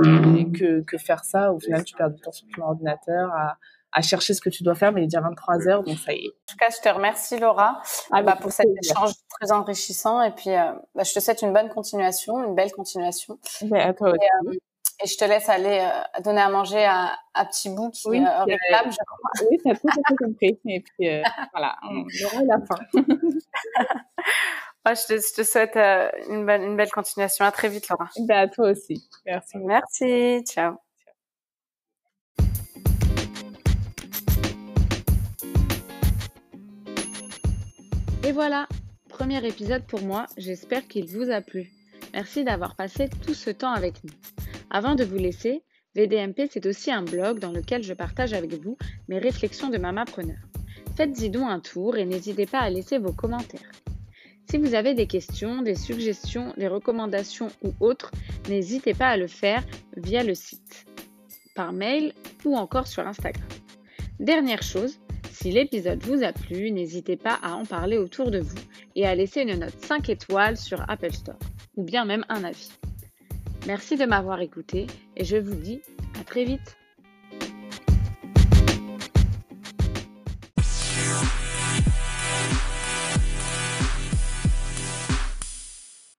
[SPEAKER 2] que, que faire ça au final tu perds du temps sur ton ordinateur à, à chercher ce que tu dois faire mais il est déjà 23 heures donc ça y est.
[SPEAKER 1] En tout cas je te remercie Laura ah, bah, pour cet échange très enrichissant et puis euh, bah, je te souhaite une bonne continuation une belle continuation.
[SPEAKER 2] à toi aussi.
[SPEAKER 1] Et, et je te laisse aller euh, donner à manger à, à Petit Bout qui oui, euh, réclame, je
[SPEAKER 2] crois. Oui, t'as tout à fait compris. Et puis, euh, voilà, on aura la fin.
[SPEAKER 1] je, te, je, te, souhaite euh, une, belle, une belle continuation. À très vite, Laura.
[SPEAKER 2] Ben, à toi aussi. Merci.
[SPEAKER 1] Merci. Ciao. Et voilà, premier épisode pour moi. J'espère qu'il vous a plu. Merci d'avoir passé tout ce temps avec nous. Avant de vous laisser, VDMP, c'est aussi un blog dans lequel je partage avec vous mes réflexions de mamapreneur. Faites-y donc un tour et n'hésitez pas à laisser vos commentaires. Si vous avez des questions, des suggestions, des recommandations ou autres, n'hésitez pas à le faire via le site, par mail ou encore sur Instagram. Dernière chose, si l'épisode vous a plu, n'hésitez pas à en parler autour de vous et à laisser une note 5 étoiles sur Apple Store, ou bien même un avis. Merci de m'avoir écouté et je vous dis à très vite.